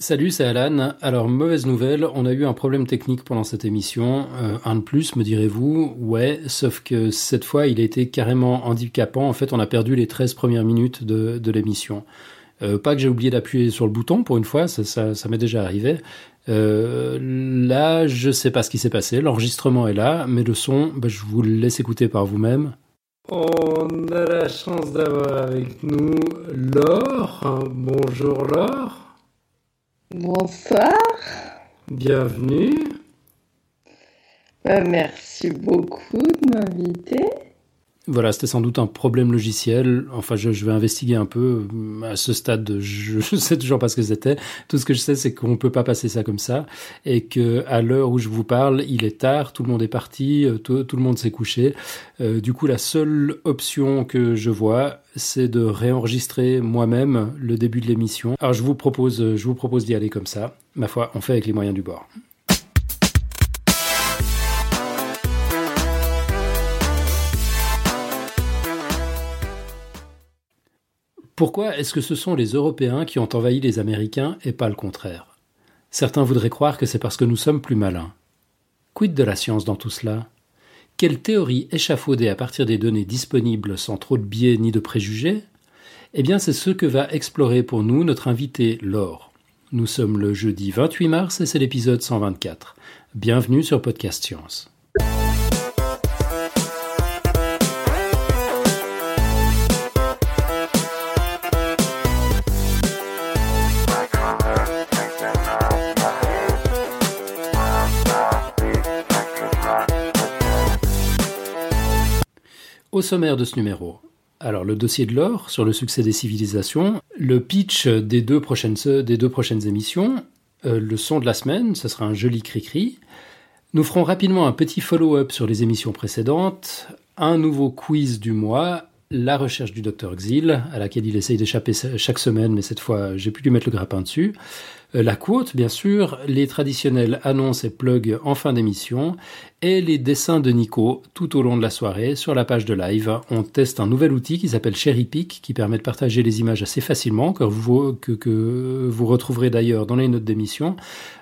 Salut, c'est Alan. Alors, mauvaise nouvelle, on a eu un problème technique pendant cette émission. Euh, un de plus, me direz-vous. Ouais, sauf que cette fois, il a été carrément handicapant. En fait, on a perdu les 13 premières minutes de, l'émission. Euh, pas que j'ai oublié d'appuyer sur le bouton pour une fois, ça m'est déjà arrivé. Euh, là, je sais pas ce qui s'est passé. L'enregistrement est là, mais le son, bah, je vous le laisse écouter par vous-même. On a la chance d'avoir avec nous Laure. Bonjour Laure. Bonsoir. Bienvenue. Bah, merci beaucoup de m'inviter. Voilà, c'était sans doute un problème logiciel. Enfin, je, vais investiguer un peu. À ce stade, je ne sais toujours pas ce que c'était. Tout ce que je sais, c'est qu'on ne peut pas passer ça comme ça. Et que à l'heure où je vous parle, il est tard, tout le monde est parti, euh, tout, tout le monde s'est couché. Euh, du coup, la seule option que je vois, c'est de réenregistrer moi-même le début de l'émission. Alors, je vous propose, je vous propose d'y aller comme ça. Ma foi, on fait avec les moyens du bord. Pourquoi est-ce que ce sont les Européens qui ont envahi les Américains et pas le contraire? Certains voudraient croire que c'est parce que nous sommes plus malins. Quid de la science dans tout cela? Quelle théorie échafaudée à partir des données disponibles sans trop de biais ni de préjugés? Eh bien, c'est ce que va explorer pour nous notre invité Laure. Nous sommes le jeudi 28 mars et c'est l'épisode 124. Bienvenue sur Podcast Science. Au sommaire de ce numéro, alors le dossier de l'or sur le succès des civilisations, le pitch des deux prochaines, des deux prochaines émissions, euh, le son de la semaine, ce sera un joli cri-cri. Nous ferons rapidement un petit follow-up sur les émissions précédentes, un nouveau quiz du mois, la recherche du docteur Xil, à laquelle il essaye d'échapper chaque semaine, mais cette fois j'ai pu lui mettre le grappin dessus. Euh, la quote, bien sûr, les traditionnelles annonces et plugs en fin d'émission, et les dessins de Nico tout au long de la soirée sur la page de live. On teste un nouvel outil qui s'appelle SherryPick, qui permet de partager les images assez facilement, que vous, retrouverez d'ailleurs dans les notes d'émission.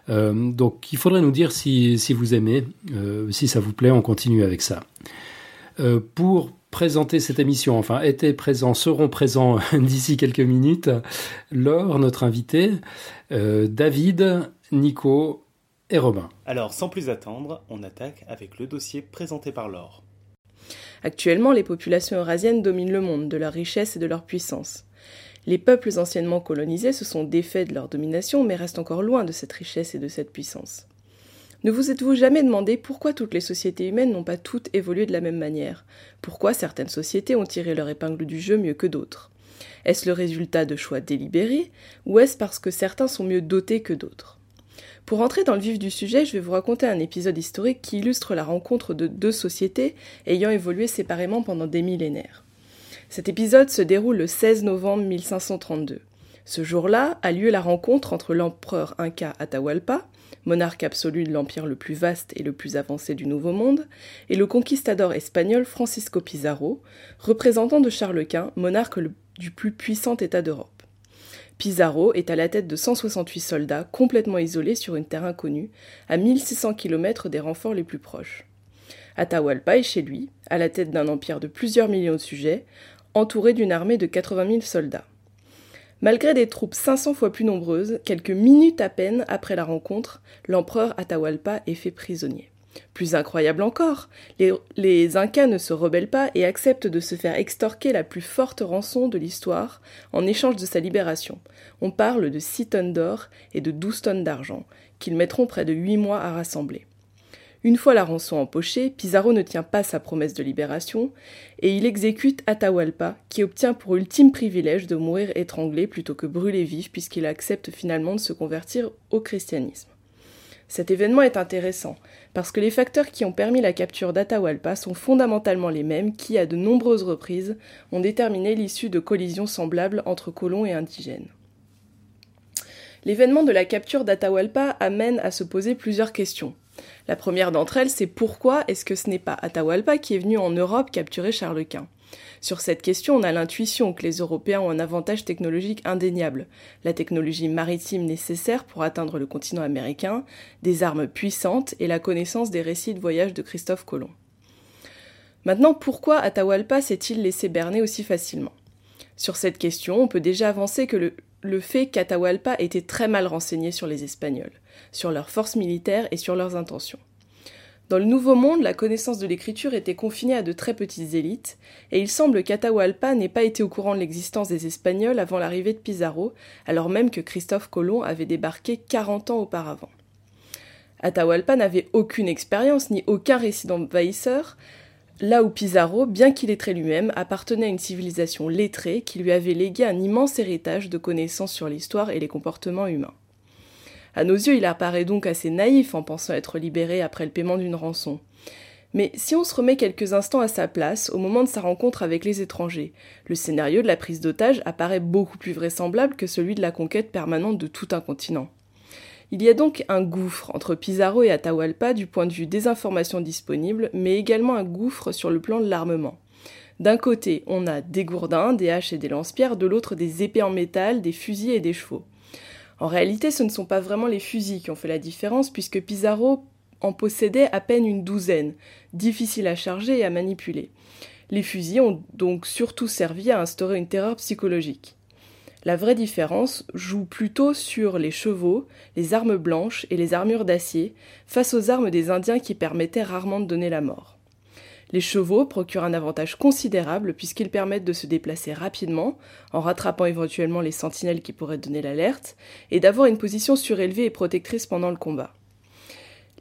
Euh, donc il faudrait nous dire si, vous aimez, euh, si ça vous plaît, on continue avec ça. Pour présenter cette émission, enfin étaient présents, seront présents d'ici quelques minutes, Laure, notre invité, euh, David, Nico et Robin. Alors sans plus attendre, on attaque avec le dossier présenté par Laure. Actuellement, les populations eurasiennes dominent le monde, de leur richesse et de leur puissance. Les peuples anciennement colonisés se sont défaits de leur domination, mais restent encore loin de cette richesse et de cette puissance. Ne vous êtes-vous jamais demandé pourquoi toutes les sociétés humaines n'ont pas toutes évolué de la même manière? Pourquoi certaines sociétés ont tiré leur épingle du jeu mieux que d'autres? Est-ce le résultat de choix délibérés ou est-ce parce que certains sont mieux dotés que d'autres? Pour entrer dans le vif du sujet, je vais vous raconter un épisode historique qui illustre la rencontre de deux sociétés ayant évolué séparément pendant des millénaires. Cet épisode se déroule le 16 novembre 1532. Ce jour-là a lieu la rencontre entre l'empereur inca Atahualpa, monarque absolu de l'empire le plus vaste et le plus avancé du Nouveau Monde, et le conquistador espagnol Francisco Pizarro, représentant de Charles Quint, monarque du plus puissant État d'Europe. Pizarro est à la tête de 168 soldats complètement isolés sur une terre inconnue, à 1600 km des renforts les plus proches. Atahualpa est chez lui, à la tête d'un empire de plusieurs millions de sujets, entouré d'une armée de 80 000 soldats. Malgré des troupes 500 fois plus nombreuses, quelques minutes à peine après la rencontre, l'empereur Atahualpa est fait prisonnier. Plus incroyable encore, les, Incas ne se rebellent pas et acceptent de se faire extorquer la plus forte rançon de l'histoire en échange de sa libération. On parle de 6 tonnes d'or et de 12 tonnes d'argent, qu'ils mettront près de 8 mois à rassembler. Une fois la rançon empochée, Pizarro ne tient pas sa promesse de libération et il exécute Atahualpa, qui obtient pour ultime privilège de mourir étranglé plutôt que brûlé vif puisqu'il accepte finalement de se convertir au christianisme. Cet événement est intéressant parce que les facteurs qui ont permis la capture d'Atahualpa sont fondamentalement les mêmes qui, à de nombreuses reprises, ont déterminé l'issue de collisions semblables entre colons et indigènes. L'événement de la capture d'Atahualpa amène à se poser plusieurs questions. La première d'entre elles, c'est pourquoi est-ce que ce n'est pas Atahualpa qui est venu en Europe capturer Charles Quint? Sur cette question, on a l'intuition que les Européens ont un avantage technologique indéniable, la technologie maritime nécessaire pour atteindre le continent américain, des armes puissantes et la connaissance des récits de voyage de Christophe Colomb. Maintenant, pourquoi Atahualpa s'est-il laissé berner aussi facilement? Sur cette question, on peut déjà avancer que le, le fait qu'Atahualpa était très mal renseigné sur les Espagnols, sur leurs forces militaires et sur leurs intentions. Dans le Nouveau Monde, la connaissance de l'écriture était confinée à de très petites élites, et il semble qu'Atahualpa n'ait pas été au courant de l'existence des Espagnols avant l'arrivée de Pizarro, alors même que Christophe Colomb avait débarqué 40 ans auparavant. Atahualpa n'avait aucune expérience ni aucun récit d'envahisseur, là où Pizarro, bien qu'il ait lui-même, appartenait à une civilisation lettrée qui lui avait légué un immense héritage de connaissances sur l'histoire et les comportements humains. À nos yeux, il apparaît donc assez naïf en pensant être libéré après le paiement d'une rançon. Mais si on se remet quelques instants à sa place, au moment de sa rencontre avec les étrangers, le scénario de la prise d'otage apparaît beaucoup plus vraisemblable que celui de la conquête permanente de tout un continent. Il y a donc un gouffre entre Pizarro et Atahualpa du point de vue des informations disponibles, mais également un gouffre sur le plan de l'armement. D'un côté, on a des gourdins, des haches et des lance-pierres, de l'autre des épées en métal, des fusils et des chevaux. En réalité, ce ne sont pas vraiment les fusils qui ont fait la différence, puisque Pizarro en possédait à peine une douzaine, difficiles à charger et à manipuler. Les fusils ont donc surtout servi à instaurer une terreur psychologique. La vraie différence joue plutôt sur les chevaux, les armes blanches et les armures d'acier, face aux armes des Indiens qui permettaient rarement de donner la mort. Les chevaux procurent un avantage considérable puisqu'ils permettent de se déplacer rapidement, en rattrapant éventuellement les sentinelles qui pourraient donner l'alerte, et d'avoir une position surélevée et protectrice pendant le combat.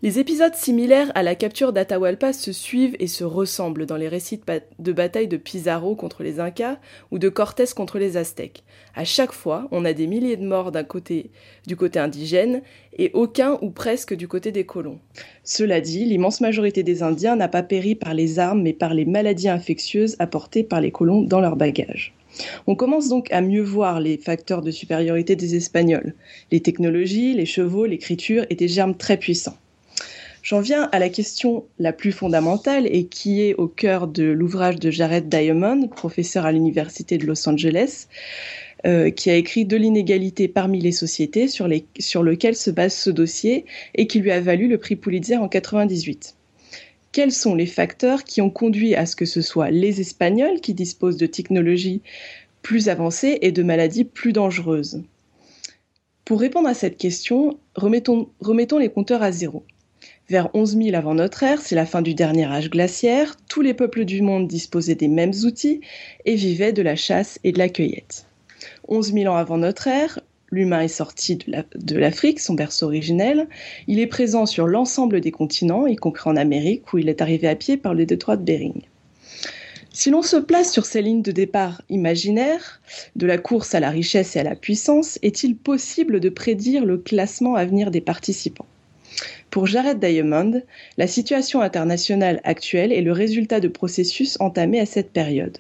Les épisodes similaires à la capture d'Atahualpa se suivent et se ressemblent dans les récits de bataille de Pizarro contre les Incas ou de Cortés contre les Aztèques. À chaque fois, on a des milliers de morts du côté indigène et aucun ou presque du côté des colons. Cela dit, l'immense majorité des Indiens n'a pas péri par les armes mais par les maladies infectieuses apportées par les colons dans leur bagage. On commence donc à mieux voir les facteurs de supériorité des Espagnols. Les technologies, les chevaux, l'écriture et des germes très puissants. J'en viens à la question la plus fondamentale et qui est au cœur de l'ouvrage de Jared Diamond, professeur à l'Université de Los Angeles, euh, qui a écrit De l'inégalité parmi les sociétés sur, sur lequel se base ce dossier et qui lui a valu le prix Pulitzer en 98 quels sont les facteurs qui ont conduit à ce que ce soit les Espagnols qui disposent de technologies plus avancées et de maladies plus dangereuses? Pour répondre à cette question, remettons les compteurs à zéro. Vers 11 000 avant notre ère, c'est la fin du dernier âge glaciaire, tous les peuples du monde disposaient des mêmes outils et vivaient de la chasse et de la cueillette. 11 000 ans avant notre ère, l'humain est sorti de l'Afrique, son berceau originel. Il est présent sur l'ensemble des continents, y compris en Amérique, où il est arrivé à pied par le détroit de Bering. Si l'on se place sur ces lignes de départ imaginaires, de la course à la richesse et à la puissance, est-il possible de prédire le classement à venir des participants? Pour Jared Diamond, la situation internationale actuelle est le résultat de processus entamés à cette période.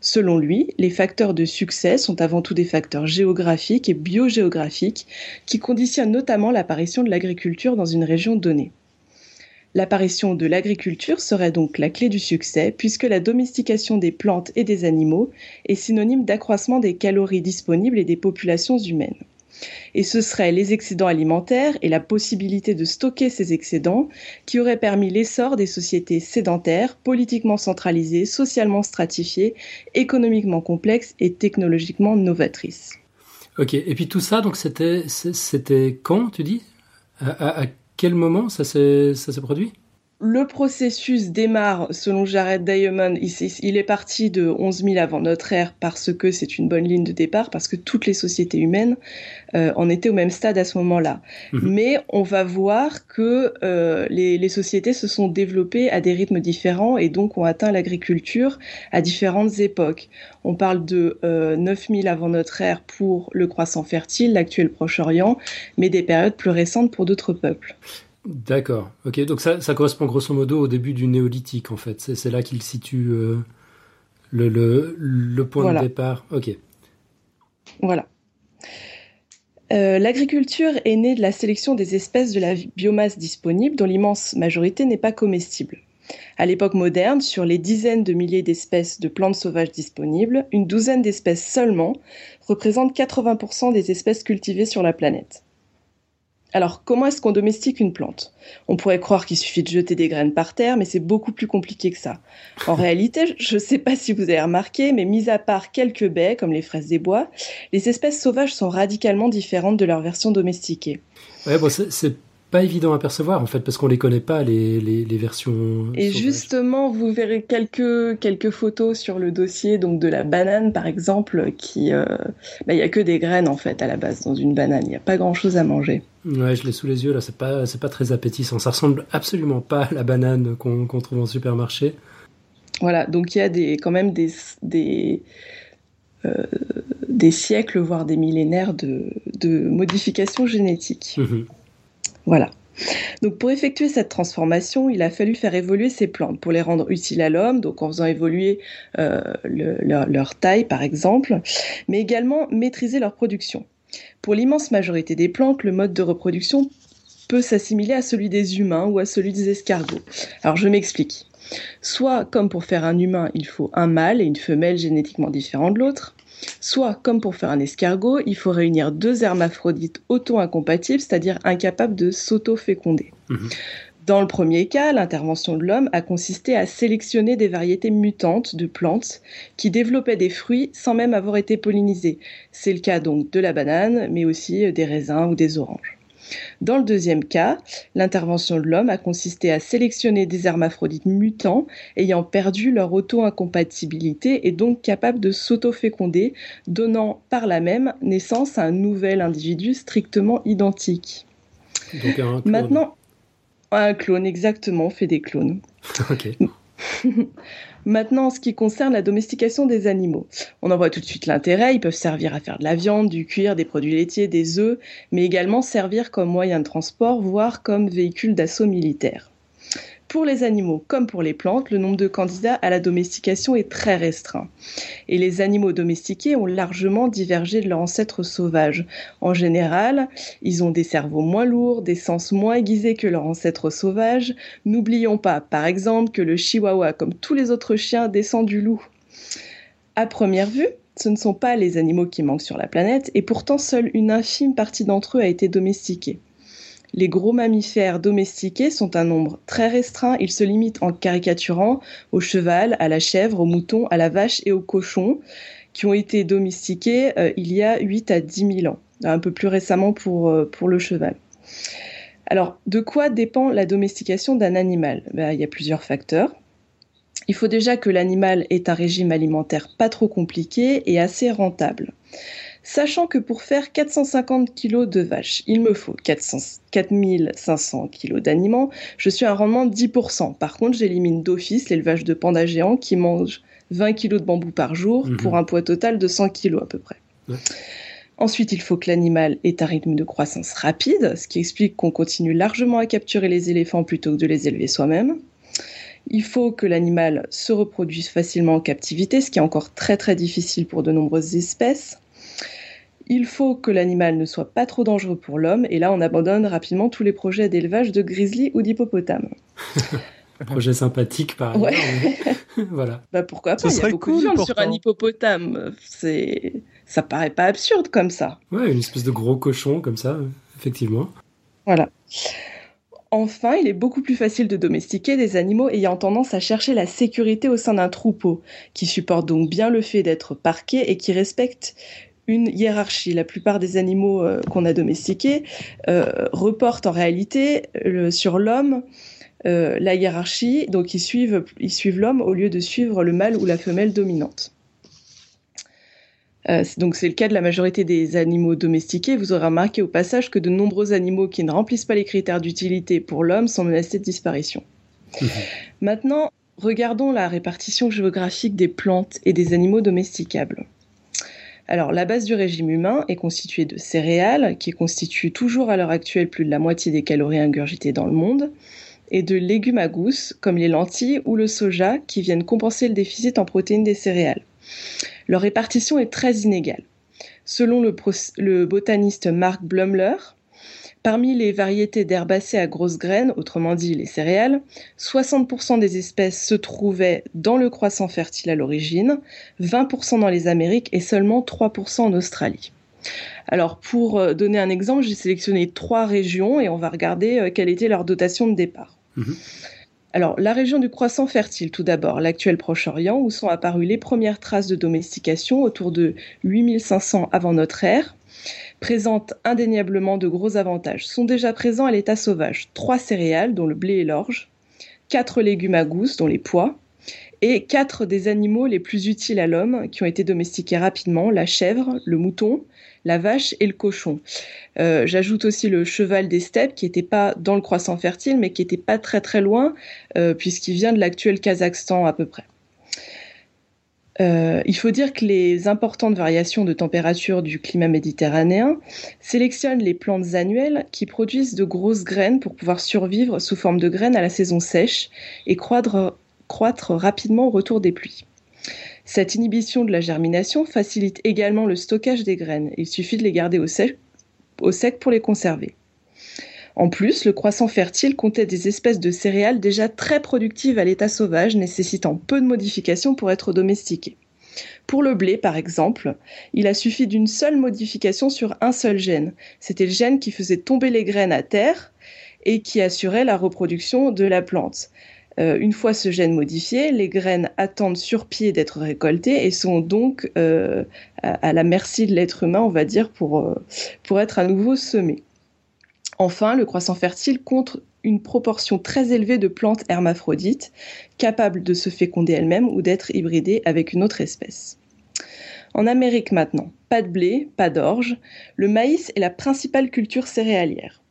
Selon lui, les facteurs de succès sont avant tout des facteurs géographiques et biogéographiques qui conditionnent notamment l'apparition de l'agriculture dans une région donnée. L'apparition de l'agriculture serait donc la clé du succès puisque la domestication des plantes et des animaux est synonyme d'accroissement des calories disponibles et des populations humaines. Et ce seraient les excédents alimentaires et la possibilité de stocker ces excédents qui auraient permis l'essor des sociétés sédentaires, politiquement centralisées, socialement stratifiées, économiquement complexes et technologiquement novatrices. Ok, et puis tout ça, donc c'était, quand, tu dis? À, quel moment ça s'est produit? Le processus démarre, selon Jared Diamond, il, est parti de 11 000 avant notre ère parce que c'est une bonne ligne de départ, parce que toutes les sociétés humaines euh, en étaient au même stade à ce moment-là. Mhm. Mais on va voir que euh, les, sociétés se sont développées à des rythmes différents et donc ont atteint l'agriculture à différentes époques. On parle de euh, 9000 avant notre ère pour le croissant fertile, l'actuel Proche-Orient, mais des périodes plus récentes pour d'autres peuples. D'accord. Ok, donc ça, ça, correspond grosso modo au début du néolithique en fait. C'est là qu'il situe euh, le, le, le, point de départ. Ok. Voilà. Euh, l'agriculture est née de la sélection des espèces de la biomasse disponible, dont l'immense majorité n'est pas comestible. À l'époque moderne, sur les dizaines de milliers d'espèces de plantes sauvages disponibles, une douzaine d'espèces seulement représentent 80% des espèces cultivées sur la planète. Alors, comment est-ce qu'on domestique une plante? On pourrait croire qu'il suffit de jeter des graines par terre, mais c'est beaucoup plus compliqué que ça. En réalité, je ne sais pas si vous avez remarqué, mais mis à part quelques baies, comme les fraises des bois, les espèces sauvages sont radicalement différentes de leur version domestiquée. Pas évident à percevoir en fait parce qu'on les connaît pas les, les, les versions. Et justement, vous verrez quelques quelques photos sur le dossier donc de la banane par exemple qui euh, bah, il y a que des graines en fait à la base dans une banane, il n'y a pas grand chose à manger. Ouais, je l'ai sous les yeux là, c'est pas c'est pas très appétissant, ça ressemble absolument pas à la banane qu'on trouve en supermarché. Voilà, donc il y a des quand même des des euh, des siècles voire des millénaires de de modifications génétiques. Mhm. Voilà. Donc pour effectuer cette transformation, il a fallu faire évoluer ces plantes pour les rendre utiles à l'homme, donc en faisant évoluer euh, leur, taille par exemple, mais également maîtriser leur production. Pour l'immense majorité des plantes, le mode de reproduction peut s'assimiler à celui des humains ou à celui des escargots. Alors je m'explique. Soit comme pour faire un humain, il faut un mâle et une femelle génétiquement différents de l'autre, Soit, comme pour faire un escargot, il faut réunir deux hermaphrodites auto-incompatibles, c'est-à-dire incapables de s'auto-féconder. Mhm. Dans le premier cas, l'intervention de l'homme a consisté à sélectionner des variétés mutantes de plantes qui développaient des fruits sans même avoir été pollinisées. C'est le cas donc de la banane, mais aussi des raisins ou des oranges. Dans le deuxième cas, l'intervention de l'homme a consisté à sélectionner des hermaphrodites mutants ayant perdu leur auto-incompatibilité et donc capables de s'auto-féconder, donnant par là même naissance à un nouvel individu strictement identique. Donc un clone. Maintenant, un clone, exactement, fait des clones. Maintenant, en ce qui concerne la domestication des animaux, on en voit tout de suite l'intérêt. Ils peuvent servir à faire de la viande, du cuir, des produits laitiers, des œufs, mais également servir comme moyen de transport, voire comme véhicule d'assaut militaire. Pour les animaux comme pour les plantes, le nombre de candidats à la domestication est très restreint. Et les animaux domestiqués ont largement divergé de leurs ancêtres sauvages. En général, ils ont des cerveaux moins lourds, des sens moins aiguisés que leurs ancêtres sauvages. N'oublions pas, par exemple, que le chihuahua, comme tous les autres chiens, descend du loup. À première vue, ce ne sont pas les animaux qui manquent sur la planète, et pourtant seule une infime partie d'entre eux a été domestiquée. Les gros mammifères domestiqués sont un nombre très restreint. Ils se limitent en caricaturant au cheval, à la chèvre, au mouton, à la vache et au cochon, qui ont été domestiqués euh, il y a 8 à 10 000 ans, un peu plus récemment pour, euh, pour le cheval. Alors, de quoi dépend la domestication d'un animal? Ben, Il y a plusieurs facteurs. Il faut déjà que l'animal ait un régime alimentaire pas trop compliqué et assez rentable. Sachant que pour faire 450 kg de vaches, il me faut 4500 kg d'aliments, je suis à un rendement de 10%. Par contre, j'élimine d'office l'élevage de pandas géants qui mangent 20 kg de bambou par jour mhm. pour un poids total de 100 kg à peu près. Ensuite, il faut que l'animal ait un rythme de croissance rapide, ce qui explique qu'on continue largement à capturer les éléphants plutôt que de les élever soi-même. Il faut que l'animal se reproduise facilement en captivité, ce qui est encore très très difficile pour de nombreuses espèces. Il faut que l'animal ne soit pas trop dangereux pour l'homme, et là on abandonne rapidement tous les projets d'élevage de grizzly ou d'hippopotame. un projet sympathique par ouais. voilà. Bah pourquoi pas, il y a beaucoup de viande sur un hippopotame. C'est ça paraît pas absurde comme ça. Ouais, une espèce de gros cochon comme ça, effectivement. Voilà. Enfin, il est beaucoup plus facile de domestiquer des animaux ayant tendance à chercher la sécurité au sein d'un troupeau, qui supporte donc bien le fait d'être parqué et qui respecte une hiérarchie. La plupart des animaux euh, qu'on a domestiqués euh, reportent en réalité sur l'homme euh, la hiérarchie, donc ils suivent, ils suivent l'homme au lieu de suivre le mâle ou la femelle dominante. donc c'est le cas de la majorité des animaux domestiqués. Vous aurez remarqué au passage que de nombreux animaux qui ne remplissent pas les critères d'utilité pour l'homme sont menacés de disparition. Mmh. Maintenant, regardons la répartition géographique des plantes et des animaux domesticables. Alors, la base du régime humain est constituée de céréales, qui constituent toujours à l'heure actuelle plus de la moitié des calories ingurgitées dans le monde, et de légumes à gousses, comme les lentilles ou le soja, qui viennent compenser le déficit en protéines des céréales. Leur répartition est très inégale. Selon le, botaniste Mark Blumler, Parmi les variétés d'herbacées à grosses graines, autrement dit les céréales, 60% des espèces se trouvaient dans le croissant fertile à l'origine, 20% dans les Amériques et seulement 3% en Australie. Alors pour euh, donner un exemple, j'ai sélectionné trois régions et on va regarder euh, quelle était leur dotation de départ. Mhm. Alors la région du croissant fertile tout d'abord, l'actuel Proche-Orient, où sont apparues les premières traces de domestication autour de 8500 avant notre ère présente indéniablement de gros avantages. Sont déjà présents à l'état sauvage trois céréales, dont le blé et l'orge, quatre légumes à gousse, dont les pois, et quatre des animaux les plus utiles à l'homme qui ont été domestiqués rapidement, la chèvre, le mouton, la vache et le cochon. Euh, j'ajoute aussi le cheval des steppes qui n'était pas dans le croissant fertile mais qui n'était pas très très loin euh, puisqu'il vient de l'actuel Kazakhstan à peu près. Euh, il faut dire que les importantes variations de température du climat méditerranéen sélectionnent les plantes annuelles qui produisent de grosses graines pour pouvoir survivre sous forme de graines à la saison sèche et croître, rapidement au retour des pluies. Cette inhibition de la germination facilite également le stockage des graines. Il suffit de les garder au sec pour les conserver. En plus, le croissant fertile comptait des espèces de céréales déjà très productives à l'état sauvage, nécessitant peu de modifications pour être domestiquées. Pour le blé, par exemple, il a suffi d'une seule modification sur un seul gène. C'était le gène qui faisait tomber les graines à terre et qui assurait la reproduction de la plante. Euh, une fois ce gène modifié, les graines attendent sur pied d'être récoltées et sont donc euh, à, la merci de l'être humain, on va dire, pour, euh, pour être à nouveau semées. Enfin, le croissant fertile compte une proportion très élevée de plantes hermaphrodites, capables de se féconder elles-mêmes ou d'être hybridées avec une autre espèce. En Amérique maintenant, pas de blé, pas d'orge, le maïs est la principale culture céréalière.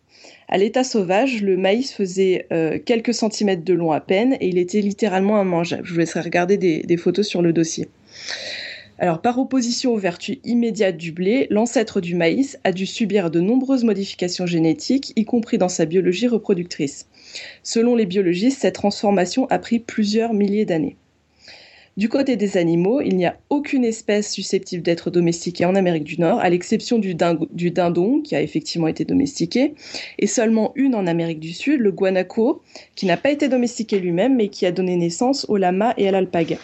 À l'état sauvage, le maïs faisait euh, quelques centimètres de long à peine et il était littéralement immangeable. Je vous laisserai regarder des photos sur le dossier. Alors, par opposition aux vertus immédiates du blé, l'ancêtre du maïs a dû subir de nombreuses modifications génétiques, y compris dans sa biologie reproductrice. Selon les biologistes, cette transformation a pris plusieurs milliers d'années. Du côté des animaux, il n'y a aucune espèce susceptible d'être domestiquée en Amérique du Nord, à l'exception du, du, dindon, qui a effectivement été domestiqué, et seulement une en Amérique du Sud, le guanaco, qui n'a pas été domestiqué lui-même, mais qui a donné naissance au lama et à l'alpaga.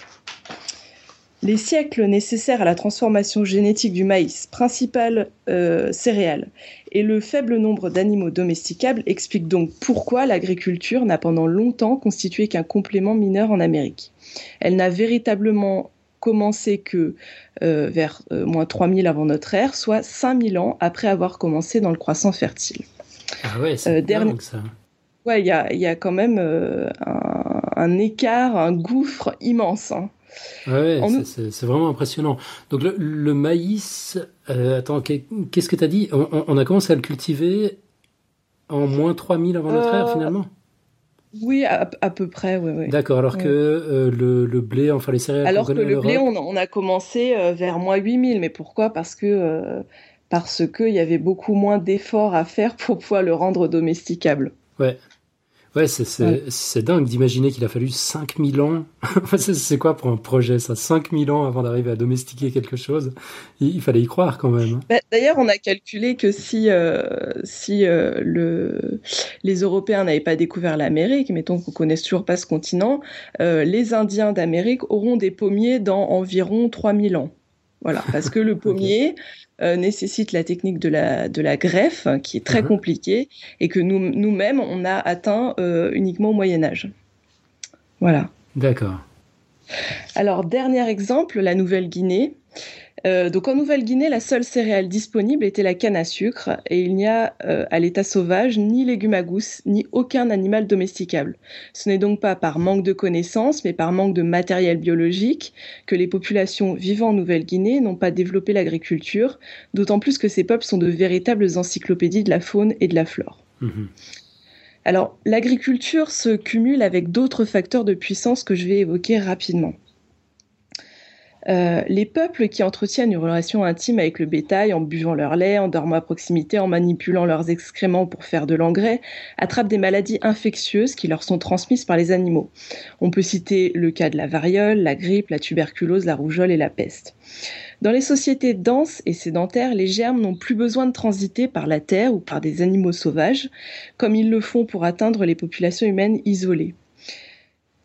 Les siècles nécessaires à la transformation génétique du maïs, principal euh, céréale, et le faible nombre d'animaux domesticables expliquent donc pourquoi l'agriculture n'a pendant longtemps constitué qu'un complément mineur en Amérique. Elle n'a véritablement commencé que euh, vers euh, moins 3000 avant notre ère, soit 5000 ans après avoir commencé dans le croissant fertile. Ah ouais, c'est dingue ça. Ouais, il y a, y a, quand même un, un, écart, un gouffre immense. Hein. Ouais, c'est vraiment impressionnant. Donc le, maïs, euh, attends, qu'est-ce que tu as dit? On, a commencé à le cultiver en moins 3000 avant notre ère euh, finalement? oui, à, peu près, oui. oui. D'accord, alors que euh, le, blé, enfin les céréales. Alors que le blé, on, a commencé vers moins 8000, mais pourquoi? Parce que parce qu'il y avait beaucoup moins d'efforts à faire pour pouvoir le rendre domesticable. Ouais, Ouais, c'est dingue d'imaginer qu'il a fallu 5000 ans. c'est quoi pour un projet ça? 5000 ans avant d'arriver à domestiquer quelque chose? Il, fallait y croire quand même. Hein. Bah, d'ailleurs, on a calculé que si, euh, si euh, le, les Européens n'avaient pas découvert l'Amérique, mettons qu'on connaisse toujours pas ce continent, euh, les Indiens d'Amérique auront des pommiers dans environ 3000 ans. Voilà, parce que le pommier, euh, nécessite la technique de la, de la greffe, hein, qui est très uh-huh. compliquée, et que nous, nous-mêmes, on a atteint euh, uniquement au Moyen Âge. Voilà. D'accord. Alors, dernier exemple, la Nouvelle-Guinée. Euh, donc en Nouvelle-Guinée, la seule céréale disponible était la canne à sucre et il n'y a euh, à l'état sauvage ni légumes à gousse ni aucun animal domesticable. Ce n'est donc pas par manque de connaissances mais par manque de matériel biologique que les populations vivant en Nouvelle-Guinée n'ont pas développé l'agriculture, d'autant plus que ces peuples sont de véritables encyclopédies de la faune et de la flore. Mhm. Alors l'agriculture se cumule avec d'autres facteurs de puissance que je vais évoquer rapidement. Euh, les peuples qui entretiennent une relation intime avec le bétail en buvant leur lait, en dormant à proximité, en manipulant leurs excréments pour faire de l'engrais, attrapent des maladies infectieuses qui leur sont transmises par les animaux. On peut citer le cas de la variole, la grippe, la tuberculose, la rougeole et la peste. Dans les sociétés denses et sédentaires, les germes n'ont plus besoin de transiter par la terre ou par des animaux sauvages, comme ils le font pour atteindre les populations humaines isolées.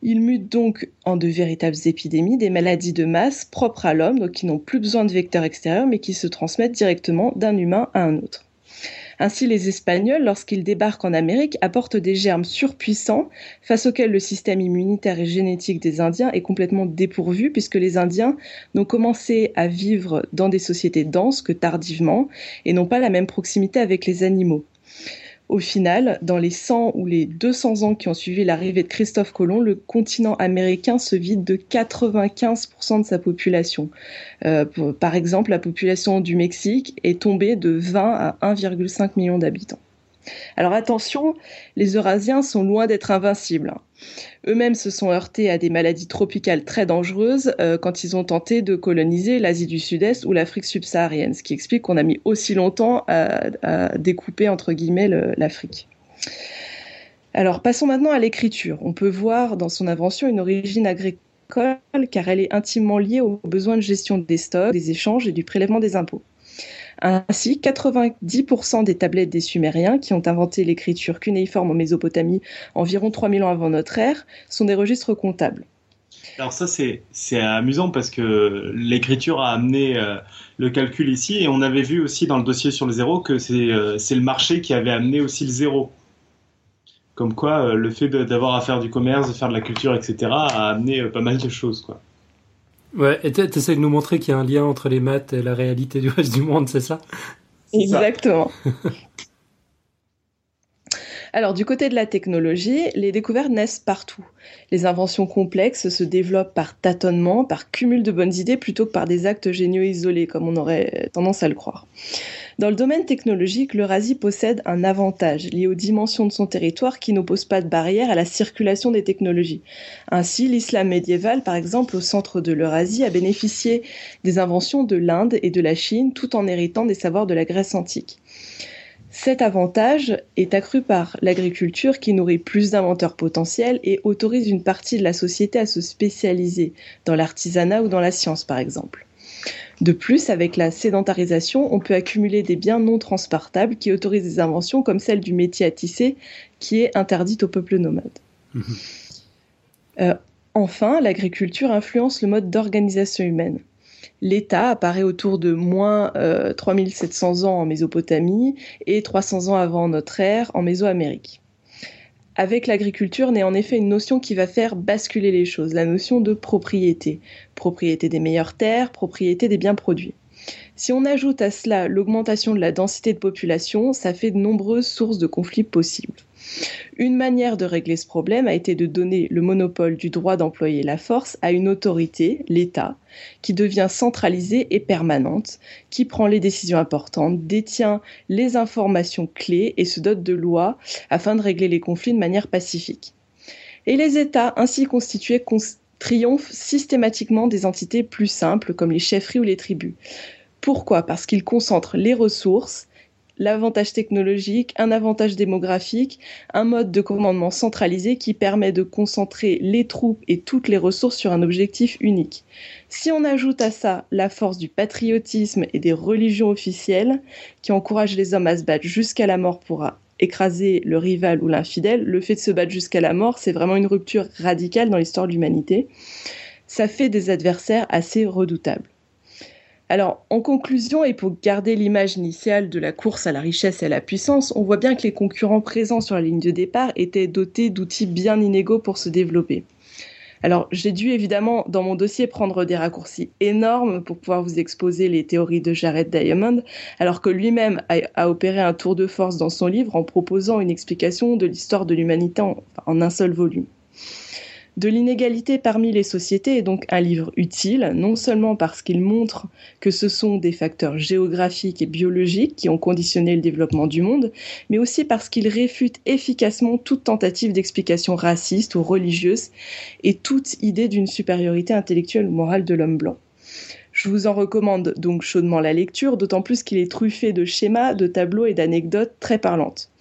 Ils mutent donc en de véritables épidémies, des maladies de masse propres à l'homme, donc qui n'ont plus besoin de vecteurs extérieurs, mais qui se transmettent directement d'un humain à un autre. Ainsi, les Espagnols, lorsqu'ils débarquent en Amérique, apportent des germes surpuissants face auxquels le système immunitaire et génétique des Indiens est complètement dépourvu, puisque les Indiens n'ont commencé à vivre dans des sociétés denses que tardivement et n'ont pas la même proximité avec les animaux. Au final, dans les 100 ou les 200 ans qui ont suivi l'arrivée de Christophe Colomb, le continent américain se vide de 95% de sa population. Euh, par exemple, la population du Mexique est tombée de 20 à 1,5 million d'habitants. Alors attention, les Eurasiens sont loin d'être invincibles. Eux-mêmes se sont heurtés à des maladies tropicales très dangereuses euh, quand ils ont tenté de coloniser l'Asie du Sud-Est ou l'Afrique subsaharienne, ce qui explique qu'on a mis aussi longtemps à, découper l'Afrique. Alors passons maintenant à l'écriture. On peut voir dans son invention une origine agricole car elle est intimement liée aux besoins de gestion des stocks, des échanges et du prélèvement des impôts. Ainsi, 90% des tablettes des Sumériens qui ont inventé l'écriture cunéiforme en Mésopotamie environ 3000 ans avant notre ère sont des registres comptables. Alors ça c'est amusant parce que l'écriture a amené euh, le calcul ici et on avait vu aussi dans le dossier sur le zéro que c'est euh, le marché qui avait amené aussi le zéro. Comme quoi euh, le fait d'avoir à faire du commerce, de faire de la culture, etc. a amené pas mal de choses quoi. Ouais, et tu essaies de nous montrer qu'il y a un lien entre les maths et la réalité du reste du monde, c'est ça? Exactement. Alors, du côté de la technologie, les découvertes naissent partout. Les inventions complexes se développent par tâtonnement, par cumul de bonnes idées, plutôt que par des actes géniaux isolés, comme on aurait tendance à le croire. Dans le domaine technologique, l'Eurasie possède un avantage lié aux dimensions de son territoire qui n'oppose pas de barrière à la circulation des technologies. Ainsi, l'islam médiéval, par exemple, au centre de l'Eurasie, a bénéficié des inventions de l'Inde et de la Chine tout en héritant des savoirs de la Grèce antique. Cet avantage est accru par l'agriculture qui nourrit plus d'inventeurs potentiels et autorise une partie de la société à se spécialiser dans l'artisanat ou dans la science par exemple. De plus, avec la sédentarisation, on peut accumuler des biens non transportables qui autorisent des inventions comme celle du métier à tisser qui est interdite au peuple nomade. Mhm. Euh, enfin, l'agriculture influence le mode d'organisation humaine l'État apparaît autour de moins 3700 euh, ans en Mésopotamie et 300 ans avant notre ère en Mésoamérique. Avec l'agriculture naît en effet une notion qui va faire basculer les choses, la notion de propriété. Propriété des meilleures terres, propriété des biens produits. Si on ajoute à cela l'augmentation de la densité de population, ça fait de nombreuses sources de conflits possibles. Une manière de régler ce problème a été de donner le monopole du droit d'employer la force à une autorité, l'État, qui devient centralisée et permanente, qui prend les décisions importantes, détient les informations clés et se dote de lois afin de régler les conflits de manière pacifique. Et les États ainsi constitués triomphent systématiquement des entités plus simples comme les chefferies ou les tribus. Pourquoi? Parce qu'ils concentrent les ressources, l'avantage technologique, un avantage démographique, un mode de commandement centralisé qui permet de concentrer les troupes et toutes les ressources sur un objectif unique. Si on ajoute à ça la force du patriotisme et des religions officielles qui encouragent les hommes à se battre jusqu'à la mort pour écraser le rival ou l'infidèle, le fait de se battre jusqu'à la mort, c'est vraiment une rupture radicale dans l'histoire de l'humanité. Ça fait des adversaires assez redoutables. Alors, en conclusion, et pour garder l'image initiale de la course à la richesse et à la puissance, on voit bien que les concurrents présents sur la ligne de départ étaient dotés d'outils bien inégaux pour se développer. Alors, j'ai dû évidemment, dans mon dossier, prendre des raccourcis énormes pour pouvoir vous exposer les théories de Jared Diamond, alors que lui-même a, opéré un tour de force dans son livre en proposant une explication de l'histoire de l'humanité en un seul volume. De l'inégalité parmi les sociétés est donc un livre utile, non seulement parce qu'il montre que ce sont des facteurs géographiques et biologiques qui ont conditionné le développement du monde, mais aussi parce qu'il réfute efficacement toute tentative d'explication raciste ou religieuse et toute idée d'une supériorité intellectuelle ou morale de l'homme blanc. Je vous en recommande donc chaudement la lecture, d'autant plus qu'il est truffé de schémas, de tableaux et d'anecdotes très parlantes.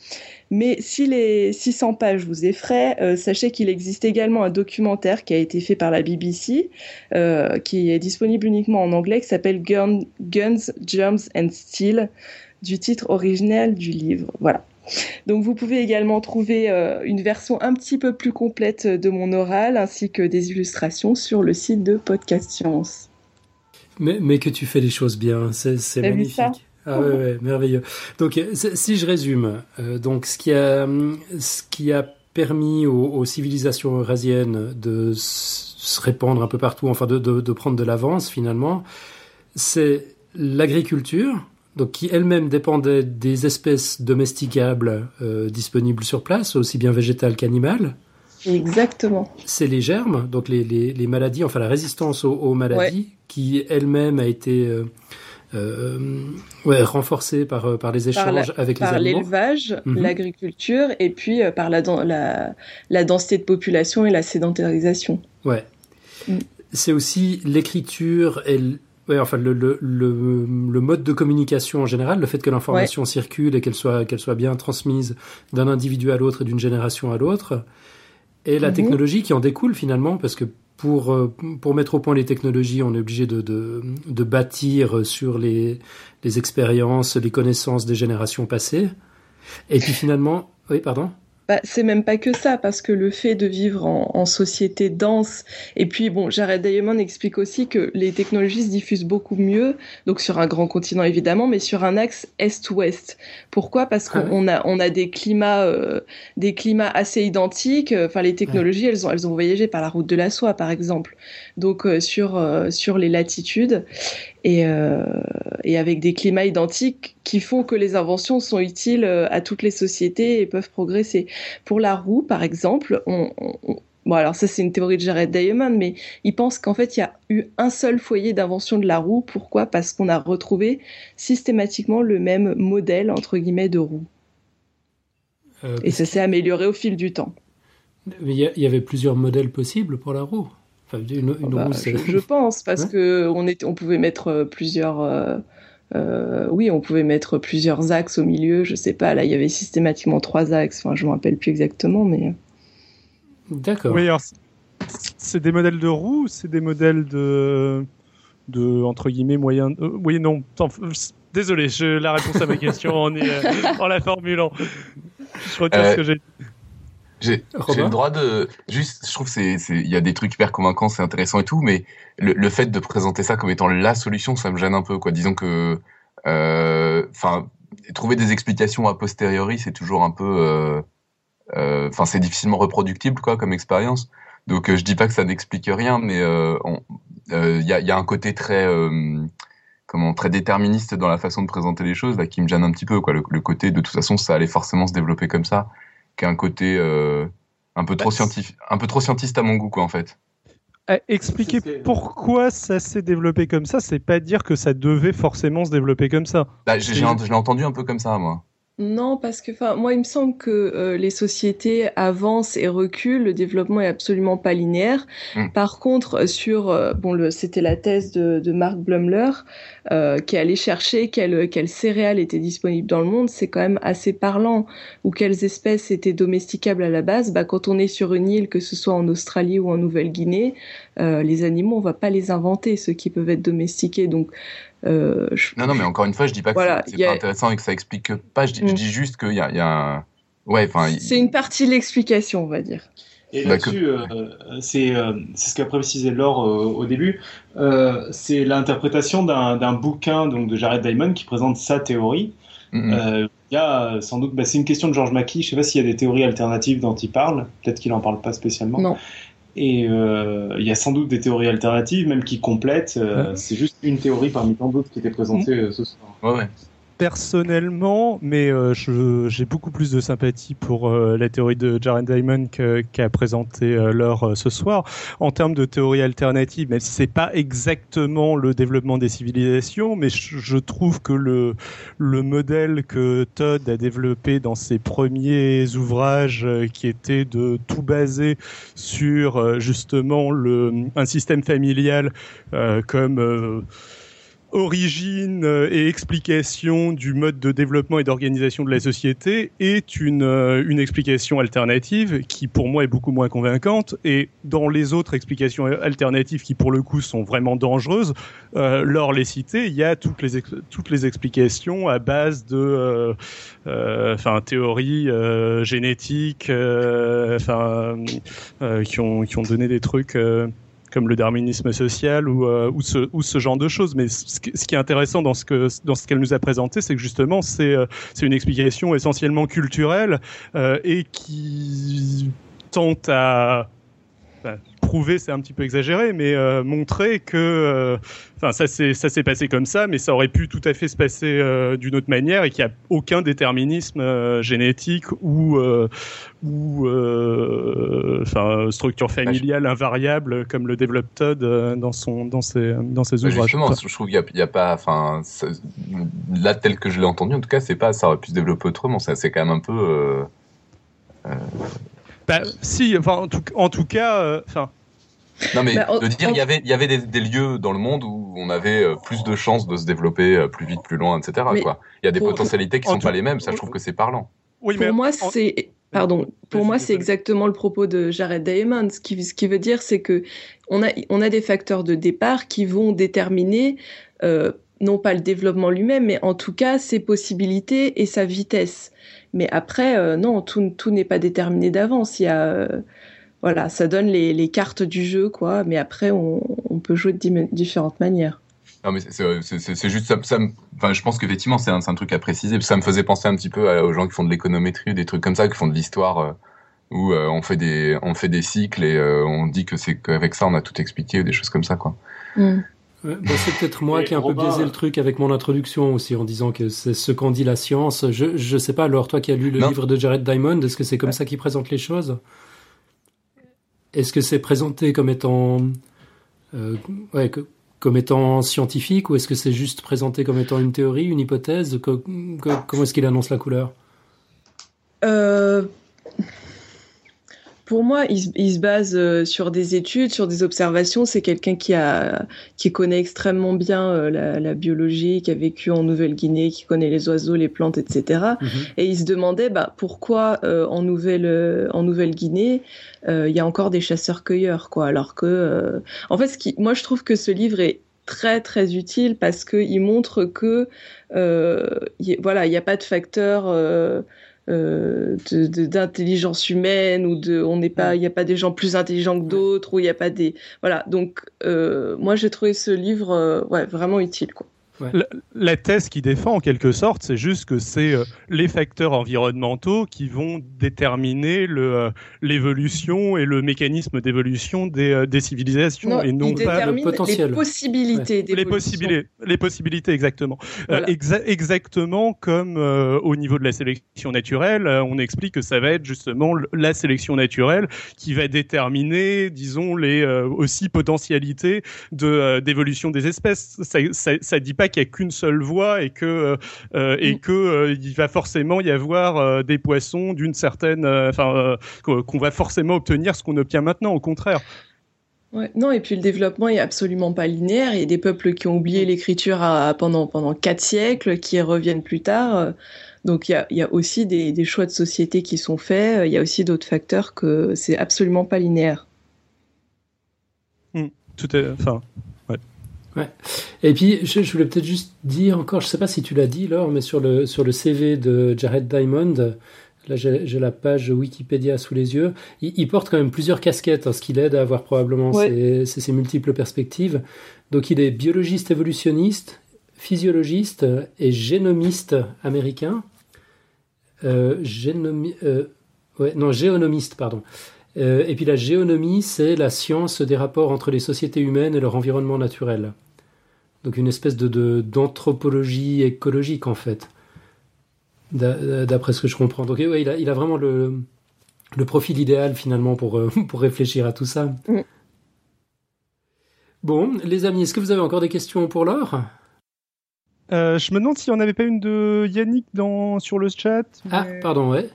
Mais si les 600 pages vous effraient, euh, sachez qu'il existe également un documentaire qui a été fait par la BBC, euh, qui est disponible uniquement en anglais, qui s'appelle Guns, Germs and Steel, du titre original du livre. Voilà. Donc vous pouvez également trouver euh, une version un petit peu plus complète de mon oral, ainsi que des illustrations sur le site de Podcast Science. Mais, mais que tu fais les choses bien, c'est magnifique. Ah ouais, merveilleux. Donc, euh, si je résume, euh, donc ce qui a, ce qui a permis aux, civilisations eurasiennes de se répandre un peu partout, enfin de, de, de prendre de l'avance finalement, c'est l'agriculture, donc qui elle-même dépendait des espèces domesticables euh, disponibles sur place, aussi bien végétales qu'animales. Exactement. C'est les germes, donc les, les, les, maladies, enfin la résistance aux, maladies, qui elle-même a été euh, euh, ouais, renforcée par, euh, par les échanges avec les animaux. Par l'élevage, mhm. l'agriculture, et puis euh, par la, la, la, densité de population et la sédentarisation. Ouais. Mm. C'est aussi l'écriture et Ouais, enfin, le, le, le, le, mode de communication en général, le fait que l'information circule et qu'elle soit, qu'elle soit bien transmise d'un individu à l'autre et d'une génération à l'autre, et la mhm. technologie qui en découle finalement, parce que pour, euh, pour mettre au point les technologies, on est obligé de, de, de bâtir sur les, les expériences, les connaissances des générations passées. Et puis finalement, oui, pardon? Bah, c'est même pas que ça, parce que le fait de vivre en, société dense, et puis bon, Jared Diamond explique aussi que les technologies se diffusent beaucoup mieux, donc sur un grand continent évidemment, mais sur un axe est-ouest. Pourquoi? Parce ah qu'on a, on a des climats, euh, des climats assez identiques. Enfin, les technologies, elles ont, elles ont voyagé par la route de la soie, par exemple. Donc euh, sur euh, sur les latitudes et, euh, et avec des climats identiques qui font que les inventions sont utiles euh, à toutes les sociétés et peuvent progresser. Pour la roue, par exemple, on, bon alors ça c'est une théorie de Jared Diamond, mais il pense qu'en fait il y a eu un seul foyer d'invention de la roue. Pourquoi? Parce qu'on a retrouvé systématiquement le même modèle entre guillemets de roue. Euh, et ça s'est amélioré au fil du temps. Il y, avait plusieurs modèles possibles pour la roue. Oh bah, je, pense parce que on, était, on pouvait mettre euh, plusieurs. Euh, euh, oui, on pouvait mettre plusieurs axes au milieu. Je sais pas. Là, il y avait systématiquement trois axes. Enfin, je me rappelle plus exactement, mais. D'accord. Oui, c'est des modèles de roues, c'est des modèles de de entre guillemets moyens. oui, non. Désolé, je, la réponse à ma question en, en la formulant. Je retire ce que j'ai j'ai le droit de juste, je trouve c'est il y a des trucs hyper convaincants, c'est intéressant et tout, mais le, le, fait de présenter ça comme étant la solution, ça me gêne un peu quoi. Disons que, euh, enfin, trouver des explications a posteriori, c'est toujours un peu, euh, euh, enfin, c'est difficilement reproductible quoi comme expérience. Donc je dis pas que ça n'explique rien, mais il y a, y, a, un côté très comment très déterministe dans la façon de présenter les choses là qui me gêne un petit peu quoi. Le, le côté de toute façon ça allait forcément se développer comme ça qui a un côté euh, un peu trop bah, scientifique, un peu trop scientiste à mon goût, quoi, en fait. Euh, expliquer pourquoi ça s'est développé comme ça, c'est pas dire que ça devait forcément se développer comme ça. Bah, j'ai entendu un peu comme ça, moi. Non, parce que enfin, moi, il me semble que euh, les sociétés avancent et reculent. Le développement est absolument pas linéaire. Hmm. Par contre, sur euh, bon, c'était la thèse de, de Mark Blumler euh, qui allait chercher quelles quelle céréales étaient disponibles dans le monde. C'est quand même assez parlant. Ou quelles espèces étaient domesticables à la base. Bah, quand on est sur une île, que ce soit en Australie ou en Nouvelle-Guinée, les animaux, on va pas les inventer, ceux qui peuvent être domestiqués. Donc euh, non, non, mais encore une fois, je dis pas que c'est pas intéressant et que ça explique pas. Je dis, je mm. dis juste qu'il y a, y a Ouais, enfin. C'est une partie de l'explication, on va dire. Et bah, là-dessus, euh, c'est euh, ce qu'a précisé Laure au début. c'est l'interprétation d'un bouquin donc de Jared Diamond qui présente sa théorie. Il y a sans doute, bah, c'est une question de George Mackey. Je sais pas s'il y a des théories alternatives dont il parle. Peut-être qu'il en parle pas spécialement. Non. Et euh, il y a sans doute des théories alternatives, même qui complètent. Euh, c'est juste une théorie parmi tant d'autres qui était présentée euh, ce soir. Ouais, ouais. Personnellement, mais euh, j'ai beaucoup plus de sympathie pour euh, la théorie de Jared Diamond qu'a présenté euh, ce soir. En termes de théorie alternative, même si c'est pas exactement le développement des civilisations, mais je, trouve que le, le modèle que Todd a développé dans ses premiers ouvrages, qui était de tout baser sur justement un système familial comme origine euh, et explication du mode de développement et d'organisation de la société est une, euh, une explication alternative qui pour moi est beaucoup moins convaincante. Et dans les autres explications alternatives qui pour le coup sont vraiment dangereuses, euh, lors les citer, il y a toutes les, explications à base de théories génétiques qui qui ont donné des trucs comme le darwinisme social ou, euh, ou, ce, genre de choses. Mais ce, qui est intéressant dans ce que dans ce qu'elle nous a présenté, c'est que justement c'est euh, c'est une explication essentiellement culturelle euh, et qui tente à prouver, c'est un petit peu exagéré, mais euh, montrer que, euh, enfin, ça s'est passé comme ça, mais ça aurait pu tout à fait se passer euh, d'une autre manière et qu'il n'y a aucun déterminisme génétique ou ou structure familiale invariable comme le développe Todd dans son dans ses dans ses bah, ouvrages. Justement, je trouve qu'il n'y a, pas, enfin, là tel que je l'ai entendu, en tout cas, c'est pas, ça aurait pu se développer autrement. Ça, c'est quand même un peu. Bah, si, enfin, en tout, en tout cas, enfin, non, mais bah, de dire, il y avait, il y avait des, lieux dans le monde où on avait euh, plus de chances de se développer euh, plus vite, plus loin, etc. quoi. Il y a des potentialités qui sont pas les mêmes. Ça, je trouve que c'est parlant. Oui, pour moi, c'est pardon. Pour moi, c'est exactement le propos de Jared Diamond. Ce qui, ce qui veut dire, c'est que on a, on a des facteurs de départ qui vont déterminer euh, non pas le développement lui-même, mais en tout cas ses possibilités et sa vitesse. Mais après, non, tout, tout n'est pas déterminé d'avance. Il y a voilà, ça donne les, cartes du jeu, quoi. Mais après, on, peut jouer de différentes manières. Non, mais c'est juste ça. ça enfin, je pense qu'effectivement, c'est un, un, truc à préciser. Ça me faisait penser un petit peu aux gens qui font de l'économétrie, des trucs comme ça, qui font de l'histoire, euh, où euh, on fait des on fait des cycles et euh, on dit que c'est qu'avec ça on a tout expliqué ou des choses comme ça, quoi. Mm. Bah, c'est peut-être moi qui ai un peu biaisé le truc avec mon introduction aussi en disant que c'est ce qu'en dit la science. Je je sais pas. Alors toi qui as lu le livre de Jared Diamond, est-ce que c'est comme ça qu'il présente les choses? Est-ce que c'est présenté comme étant, euh, ouais, comme étant scientifique ou est-ce que c'est juste présenté comme étant une théorie, une hypothèse? Comment est-ce qu'il annonce la couleur? Euh, pour moi, il, se base euh, sur des études, sur des observations. C'est quelqu'un qui a, qui connaît extrêmement bien euh, la, biologie, qui a vécu en Nouvelle-Guinée, qui connaît les oiseaux, les plantes, etc. Mhm. Et il se demandait, bah, pourquoi euh, en Nouvelle, en Nouvelle-Guinée, il y a encore des chasseurs-cueilleurs, quoi. Alors que, en fait, ce qui, moi, je trouve que ce livre est très très utile parce qu'il montre que, voilà, il n'y a pas de facteur euh, d'intelligence humaine ou de on n'est pas il n'y a pas des gens plus intelligents que d'autres ou il n'y a pas des voilà. Donc euh, moi j'ai trouvé ce livre euh, ouais vraiment utile quoi la, thèse qui défend en quelque sorte, c'est juste que c'est euh, les facteurs environnementaux qui vont déterminer euh, l'évolution et le mécanisme d'évolution des, euh, des, civilisations et non pas le potentiel. Les possibilités Les possibilités, les possibilités exactement. exactement comme au niveau de la sélection naturelle, on explique que ça va être justement la sélection naturelle qui va déterminer, disons, les aussi potentialités de d'évolution des espèces. Ça, ça, ça dit pas qu'il n'y a qu'une seule voie et que euh, euh, et mm. que euh, il va forcément y avoir des poissons d'une certaine, enfin qu'on va forcément obtenir ce qu'on obtient maintenant. Au contraire. non, et puis le développement est absolument pas linéaire. Il y a des peuples qui ont oublié mm. l'écriture pendant pendant quatre siècles, qui reviennent plus tard. Donc il y a, y a, aussi des, des, choix de société qui sont faits. Il y a aussi d'autres facteurs que c'est absolument pas linéaire. Mm. tout est, enfin, Ouais. Et puis, je, voulais peut-être juste dire encore, je sais pas si tu l'as dit, Laure, mais sur le, sur le CV de Jared Diamond, là j'ai la page Wikipédia sous les yeux, il, porte quand même plusieurs casquettes, hein, ce qui l'aide à avoir probablement ses, multiples perspectives. Donc il est biologiste évolutionniste, physiologiste et génomiste américain. Euh, génomi, euh, ouais, non, géonomiste, pardon. Euh, et puis la géonomie, c'est la science des rapports entre les sociétés humaines et leur environnement naturel. Donc une espèce de d'anthropologie écologique en fait, d'après ce que je comprends. Donc ouais, il a, il a vraiment le, le profil idéal finalement pour, euh, pour réfléchir à tout ça. Mm. Bon, les amis, est-ce que vous avez encore des questions pour l'heure euh, je me demande s'il n'y en avait pas une de Yannick dans, sur le chat. Ah, pardon, ouais.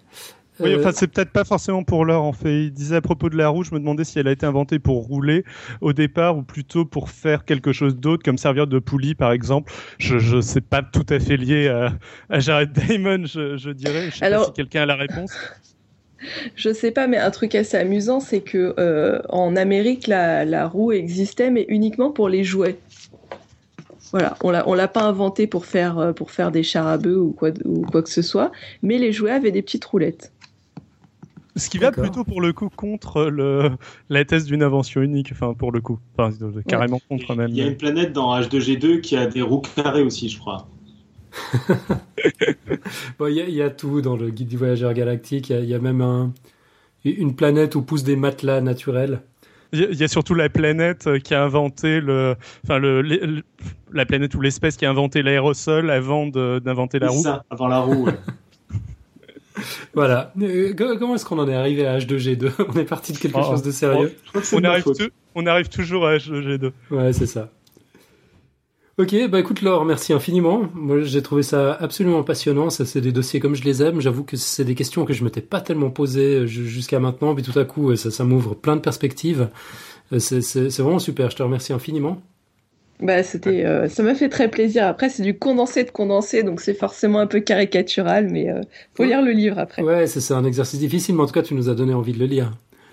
Oui, enfin, euh, c'est peut-être pas forcément pour l'heure, en fait. Il disait à propos de la roue, je me demandais si elle a été inventée pour rouler au départ ou plutôt pour faire quelque chose d'autre, comme servir de poulie, par exemple. Je, je sais pas tout à fait lié à, à Jared Diamond, je, je dirais. Je sais pas si quelqu'un a la réponse. Je sais pas, mais un truc assez amusant, c'est que euh, en Amérique, la, la, roue existait, mais uniquement pour les jouets. Voilà, on l'a, l'a pas inventé pour faire, euh, pour faire des chars à bœufs ou quoi, ou quoi que ce soit, mais les jouets avaient des petites roulettes. Ce qui va plutôt pour le coup contre le, la thèse d'une invention unique, enfin pour le coup, enfin, carrément contre même. Il y a une planète dans H2G2 qui a des roues carrées aussi, je crois. bon, il y, a tout dans le guide du voyageur galactique. Il y, a même un, une planète où poussent des matelas naturels. Il y a surtout la planète qui a inventé le, enfin le, la planète ou l'espèce qui a inventé l'aérosol avant d'inventer la roue. Ça, avant la roue. voilà. Euh, comment est-ce qu'on en est arrivé à H2G2 On est parti de quelque oh. chose de sérieux. on, arrive on arrive toujours à H2G2. Ouais, c'est ça. Ok, bah écoute Laure, merci infiniment. Moi j'ai trouvé ça absolument passionnant. Ça c'est des dossiers comme je les aime. J'avoue que c'est des questions que je m'étais pas tellement posées euh, jusqu'à maintenant, puis tout à coup ça, ça m'ouvre plein de perspectives. Euh, c'est vraiment super. Je te remercie infiniment. Bah, c'était, euh, ça m'a fait très plaisir. Après, c'est du condensé de condensé, donc c'est forcément un peu caricatural, mais euh, faut lire le livre après. Ouais, c'est un exercice difficile, mais en tout cas, tu nous as donné envie de le lire.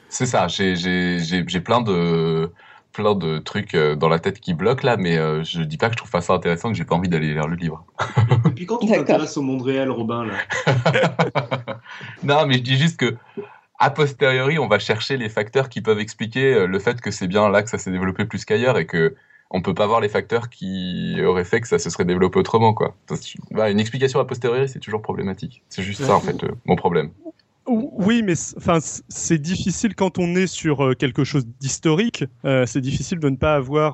C'est ça. J'ai plein de plein de trucs euh, dans la tête qui bloquent là, mais je dis pas que je trouve pas ça intéressant, que j'ai pas envie d'aller lire le livre. Et puis quand tu t'intéresses au monde réel, Robin là. non, mais je dis juste que a posteriori, on va chercher les facteurs qui peuvent expliquer le fait que c'est bien là que ça s'est développé plus qu'ailleurs et que on peut pas voir les facteurs qui auraient fait que ça se serait développé autrement, quoi. une explication a posteriori, c'est toujours problématique. C'est juste ça, en fait, euh, mon problème. Oui, mais enfin, c'est difficile quand on est sur euh, quelque chose d'historique. Euh, c'est difficile de ne pas avoir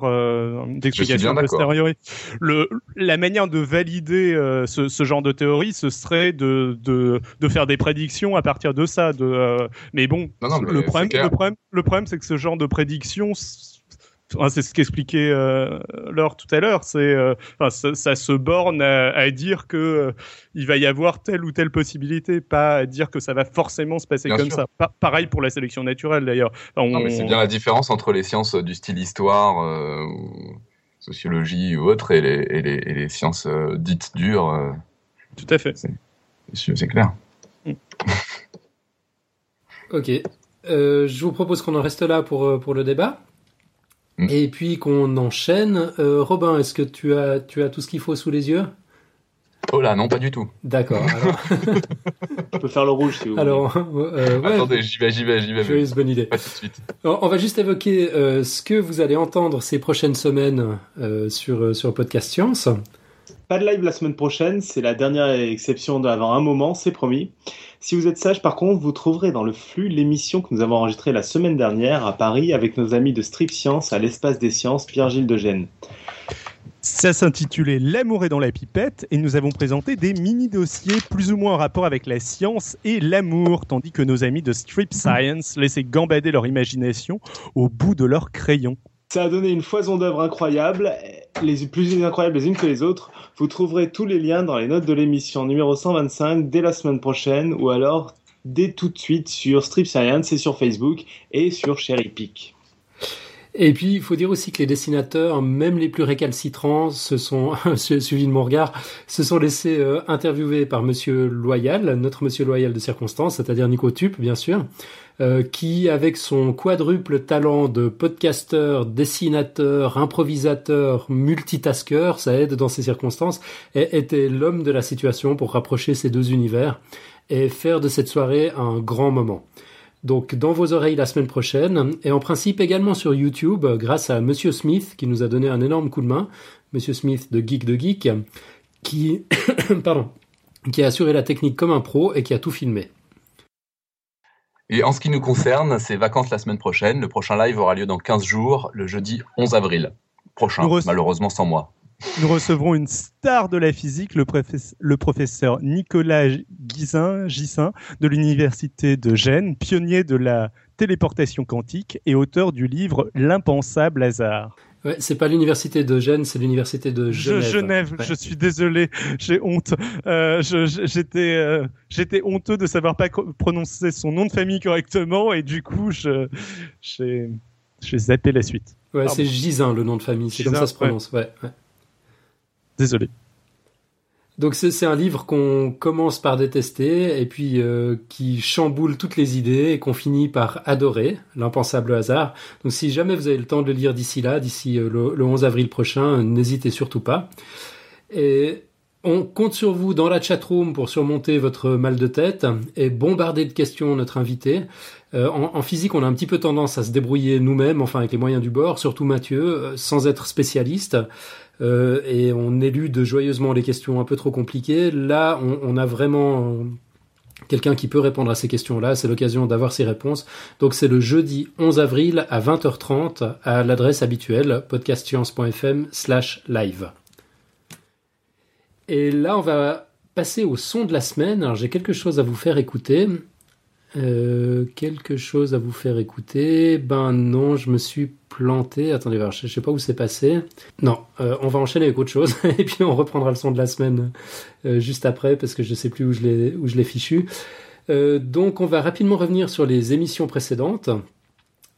d'explication a posteriori. Le, la manière de valider ce, genre de théorie, ce serait de, de, faire des prédictions à partir de ça. De, mais bon, le, problème, le problème, le problème, c'est que ce genre de prédictions c'est ce qu'expliquait euh, Laure tout à l'heure. C'est, euh, ça, se borne à, dire que euh, il va y avoir telle ou telle possibilité, pas à dire que ça va forcément se passer comme ça. pareil pour la sélection naturelle d'ailleurs. C'est bien la différence entre les sciences du style histoire, ou sociologie ou autre, et les, et les, et les sciences dites dures. Tout à fait. C'est clair. Mm. ok. je vous propose qu'on en reste là pour, pour le débat. Mm. Et puis qu'on enchaîne. Euh, Robin, est-ce que tu as, tu as tout ce qu'il faut sous les yeux? Oh là, non, pas du tout. D'accord. Je peux faire le rouge si vous voulez. Alors, euh, Attendez, j'y vais, j'y vais, j'y vais. bonne idée. Pas tout de suite. on va juste évoquer euh, ce que vous allez entendre ces prochaines semaines sur, sur Podcast Science. Pas de live la semaine prochaine, c'est la dernière exception d'avant un moment, c'est promis. Si vous êtes sage, par contre, vous trouverez dans le flux l'émission que nous avons enregistrée la semaine dernière à Paris avec nos amis de Strip Science à l'espace des sciences Pierre-Gilles de Gênes. Ça s'intitulait L'amour est dans la pipette et nous avons présenté des mini-dossiers plus ou moins en rapport avec la science et l'amour, tandis que nos amis de Strip Science laissaient gambader leur imagination au bout de leur crayon. Ça a donné une foison d'œuvres incroyables, les plus incroyables les unes que les autres. Vous trouverez tous les liens dans les notes de l'émission numéro 125 dès la semaine prochaine ou alors dès tout de suite sur Strip Science et sur Facebook et sur Cherry Peak. Et puis, il faut dire aussi que les dessinateurs, même les plus récalcitrants, se sont, suivi de mon regard, se sont laissés euh, interviewer par Monsieur Loyal, notre Monsieur Loyal de circonstance, c'est-à-dire Nico Tup, bien sûr, euh, qui, avec son quadruple talent de podcasteur, dessinateur, improvisateur, multitasker, ça aide dans ces circonstances, était l'homme de la situation pour rapprocher ces deux univers et faire de cette soirée un grand moment. Donc dans vos oreilles la semaine prochaine et en principe également sur YouTube grâce à Monsieur Smith qui nous a donné un énorme coup de main, Monsieur Smith de Geek de Geek, qui pardon, qui a assuré la technique comme un pro et qui a tout filmé. Et en ce qui nous concerne, c'est vacances la semaine prochaine. Le prochain live aura lieu dans 15 jours, le jeudi 11 avril prochain, malheureusement sans moi. Nous recevrons une star de la physique, le, le professeur Nicolas Gissin, Gissin de l'université de Gênes, pionnier de la téléportation quantique et auteur du livre L'impensable hasard. Ouais, c'est pas l'université de Gênes, c'est l'université de Genève. Je, Genève, je suis désolé, j'ai honte. Euh, j'étais, euh, j'étais honteux de savoir pas prononcer son nom de famille correctement et du coup, je, j'ai, j'ai zappé la suite. Ouais, c'est Gisin le nom de famille, c'est comme ça se prononce. Ouais. ouais. Désolé. Donc c'est un livre qu'on commence par détester et puis euh, qui chamboule toutes les idées et qu'on finit par adorer, l'impensable hasard. Donc si jamais vous avez le temps de le lire d'ici là, d'ici euh, le, 11 avril prochain, n'hésitez surtout pas. Et on compte sur vous dans la chatroom pour surmonter votre mal de tête et bombarder de questions notre invité. Euh, en, en, physique, on a un petit peu tendance à se débrouiller nous-mêmes, enfin avec les moyens du bord, surtout Mathieu, sans être spécialiste. Euh, et on élude joyeusement les questions un peu trop compliquées. Là, on, a vraiment quelqu'un qui peut répondre à ces questions-là. C'est l'occasion d'avoir ces réponses. Donc c'est le jeudi 11 avril à 20h30 à l'adresse habituelle podcastscience.fm slash live. Et là, on va passer au son de la semaine. Alors j'ai quelque chose à vous faire écouter. Euh, quelque chose à vous faire écouter Ben non, je me suis planté. Attendez, je sais pas où c'est passé. Non, euh, on va enchaîner avec autre chose et puis on reprendra le son de la semaine euh, juste après parce que je sais plus où je l'ai fichu. donc on va rapidement revenir sur les émissions précédentes.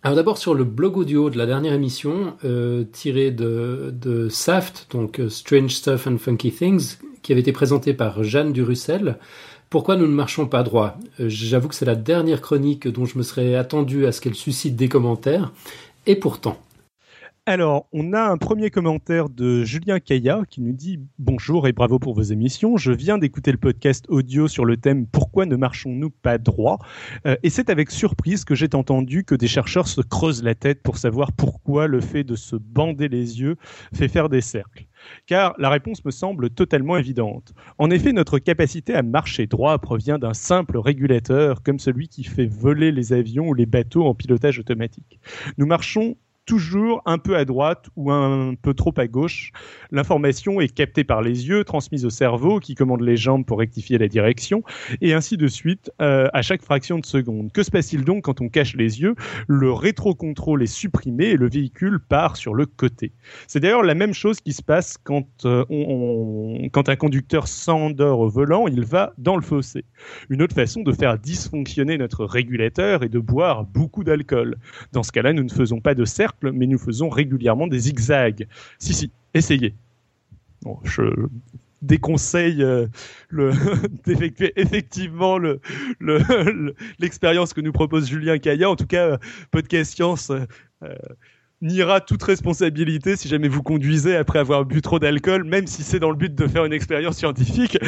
Alors d'abord sur le blog audio de la dernière émission tiré de, de Saft, donc Strange Stuff and Funky Things, qui avait été présenté par Jeanne Durussel. Pourquoi nous ne marchons pas droit? Euh, J'avoue que c'est la dernière chronique dont je me serais attendu à ce qu'elle suscite des commentaires, et pourtant. Alors, on a un premier commentaire de Julien Caillat qui nous dit Bonjour et bravo pour vos émissions. Je viens d'écouter le podcast audio sur le thème Pourquoi ne marchons-nous pas droit? Euh, Et c'est avec surprise que j'ai entendu que des chercheurs se creusent la tête pour savoir pourquoi le fait de se bander les yeux fait faire des cercles. Car la réponse me semble totalement évidente. En effet, notre capacité à marcher droit provient d'un simple régulateur comme celui qui fait voler les avions ou les bateaux en pilotage automatique. Nous marchons toujours un peu à droite ou un peu trop à gauche. L'information est captée par les yeux, transmise au cerveau qui commande les jambes pour rectifier la direction, et ainsi de suite euh, à chaque fraction de seconde. Que se passe-t-il donc quand on cache les yeux? Le rétrocontrôle est supprimé et le véhicule part sur le côté. C'est d'ailleurs la même chose qui se passe quand, euh, quand un conducteur s'endort au volant, il va dans le fossé. Une autre façon de faire dysfonctionner notre régulateur est de boire beaucoup d'alcool. Dans ce cas-là, nous ne faisons pas de cercle mais nous faisons régulièrement des zigzags. Si, si, essayez. je déconseille euh, d'effectuer effectivement l'expérience le, que nous propose Julien Caillat. En tout cas, Podcast Science euh, niera toute responsabilité si jamais vous conduisez après avoir bu trop d'alcool, même si c'est dans le but de faire une expérience scientifique.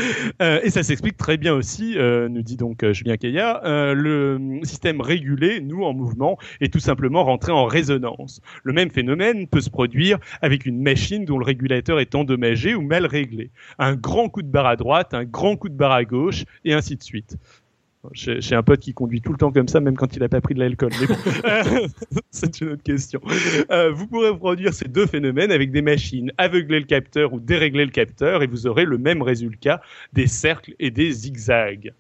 Euh, et ça s'explique très bien aussi, euh, nous dit donc euh, Julien Caillat, le système régulé, nous en mouvement, est tout simplement rentré en résonance. Le même phénomène peut se produire avec une machine dont le régulateur est endommagé ou mal réglé. Un grand coup de barre à droite, un grand coup de barre à gauche, et ainsi de suite. J'ai un pote qui conduit tout le temps comme ça, même quand il n'a pas pris de l'alcool. Mais bon, c'est une autre question. Euh, vous pourrez produire ces deux phénomènes avec des machines, aveugler le capteur ou dérégler le capteur, et vous aurez le même résultat des cercles et des zigzags.